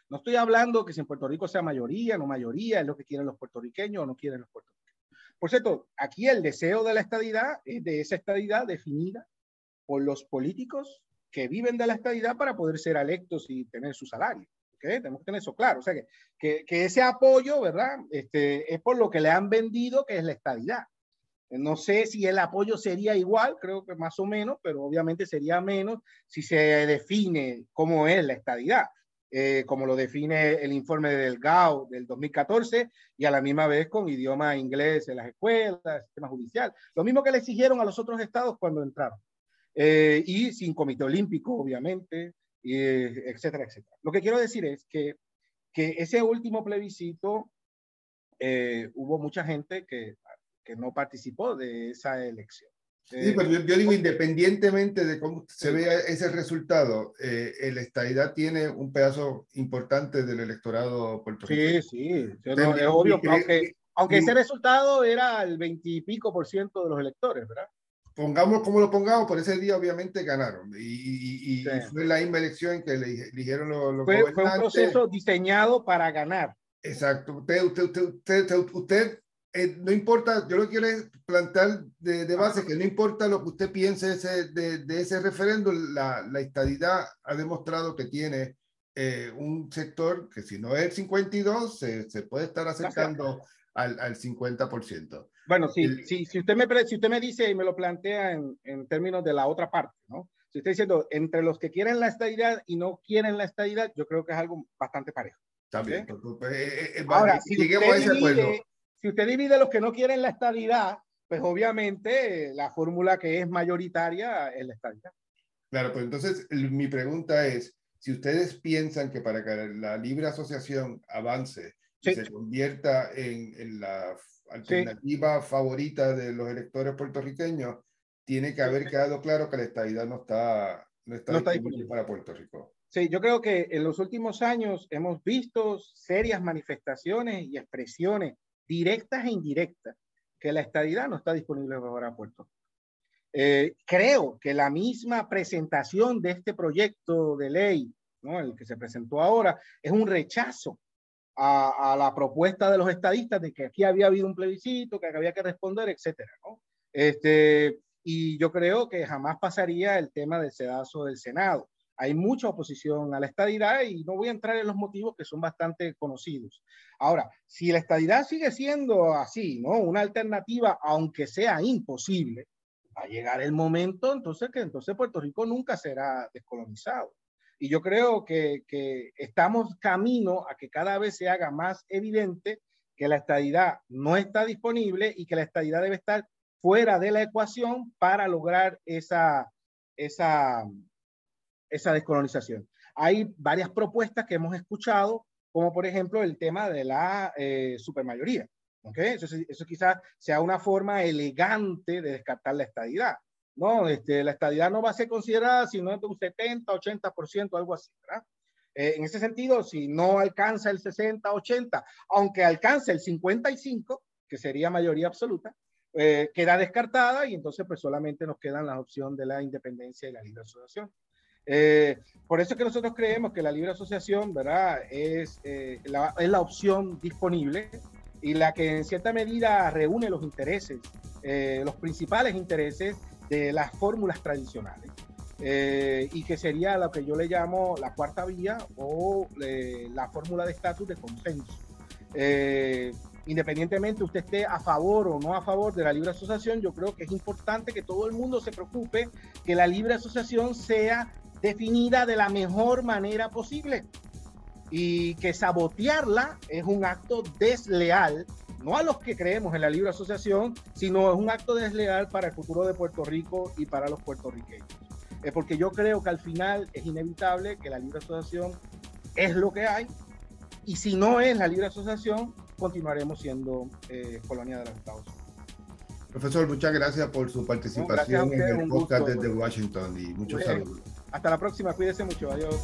No estoy hablando que si en Puerto Rico sea mayoría, no mayoría, es lo que quieren los puertorriqueños o no quieren los puertorriqueños. Por cierto, aquí el deseo de la estadidad es de esa estadidad definida por los políticos que viven de la estadidad para poder ser electos y tener su salario. ¿okay? Tenemos que tener eso claro. O sea, que, que, que, ese apoyo, ¿verdad? Este, es por lo que le han vendido, que es la estadidad. No sé si el apoyo sería igual, creo que más o menos, pero obviamente sería menos si se define cómo es la estadidad. Eh, como lo define el informe del GAO del 2014 y a la misma vez con idioma inglés en las escuelas, sistema judicial. Lo mismo que le exigieron a los otros estados cuando entraron. Eh, y sin comité olímpico, obviamente, etcétera, etcétera. Lo que quiero decir es que, que ese último plebiscito eh, hubo mucha gente que, que no participó de esa elección. Sí, pero yo, digo, independientemente de cómo se vea ese resultado, eh, el estadidad tiene un pedazo importante del electorado puertorriqueño. Sí, sí, es obvio, aunque, aunque ese resultado era el veintipico por ciento de los electores, ¿verdad? Pongamos como lo pongamos, por ese día obviamente ganaron. Y, y, fue la misma elección que le eligieron los, los fue. Fue un proceso diseñado para ganar. Exacto. Usted, usted, usted, usted, usted eh, no importa, yo lo quiero plantear de, de, base, que no importa lo que usted piense ese, de, de, ese referéndum, la, la, estadidad ha demostrado que tiene eh, un sector que si no es el 52, se, se puede estar acercando al, al 50%. Bueno, sí, sí, si, usted me, si usted me dice y me lo plantea en, en términos de la otra parte, ¿no? Si usted diciendo entre los que quieren la estadidad y no quieren la estadidad, yo creo que es algo bastante parejo. También. Pues, pues, eh, Ahora, si lleguemos a ese acuerdo si usted divide los que no quieren la estabilidad, pues obviamente la fórmula que es mayoritaria es la estabilidad. Claro, pues entonces mi pregunta es, si ustedes piensan que para que la libre asociación avance y se convierta en, la alternativa favorita de los electores puertorriqueños, tiene que haber quedado claro que la estabilidad no está, no está, disponible para Puerto Rico. Sí, yo creo que en los últimos años hemos visto serias manifestaciones y expresiones directas e indirectas, que la estadidad no está disponible para Puerto eh, creo que la misma presentación de este proyecto de ley, ¿no? el que se presentó ahora, es un rechazo a, la propuesta de los estadistas de que aquí había habido un plebiscito, que había que responder, etcétera. ¿no? Este, y yo creo que jamás pasaría el tema del sedazo del Senado hay mucha oposición a la estadidad y no voy a entrar en los motivos que son bastante conocidos. Ahora, si la estadidad sigue siendo así, ¿no? Una alternativa, aunque sea imposible, va a llegar el momento entonces que entonces Puerto Rico nunca será descolonizado. Y yo creo que, que estamos camino a que cada vez se haga más evidente que la estadidad no está disponible y que la estadidad debe estar fuera de la ecuación para lograr esa, esa, esa descolonización. Hay varias propuestas que hemos escuchado, como por ejemplo el tema de la eh, supermayoría. ¿okay? Eso, eso quizás sea una forma elegante de descartar la estadidad. No, este, la estadidad no va a ser considerada sino de un 70, 80%, algo así. Eh, en ese sentido, si no alcanza el 60, 80, aunque alcance el 55, que sería mayoría absoluta, eh, queda descartada y entonces pues solamente nos quedan las opciones de la independencia y la libre asociación. Eh, por eso es que nosotros creemos que la libre asociación, ¿verdad? Es, la, es la opción disponible y la que en cierta medida reúne los intereses, los principales intereses de las fórmulas tradicionales. y que sería lo que yo le llamo la cuarta vía o la fórmula de estatus de consenso. independientemente usted esté a favor o no a favor de la libre asociación, yo creo que es importante que todo el mundo se preocupe que la libre asociación sea definida de la mejor manera posible y que sabotearla es un acto desleal, no a los que creemos en la libre asociación, sino es un acto desleal para el futuro de Puerto Rico y para los puertorriqueños. Es porque yo creo que al final es inevitable que la libre asociación es lo que hay y si no es la libre asociación, continuaremos siendo eh, colonia de los Estados Unidos. Profesor, muchas gracias por su participación en el podcast desde Washington y muchos saludos. Hasta la próxima, cuídese mucho, adiós.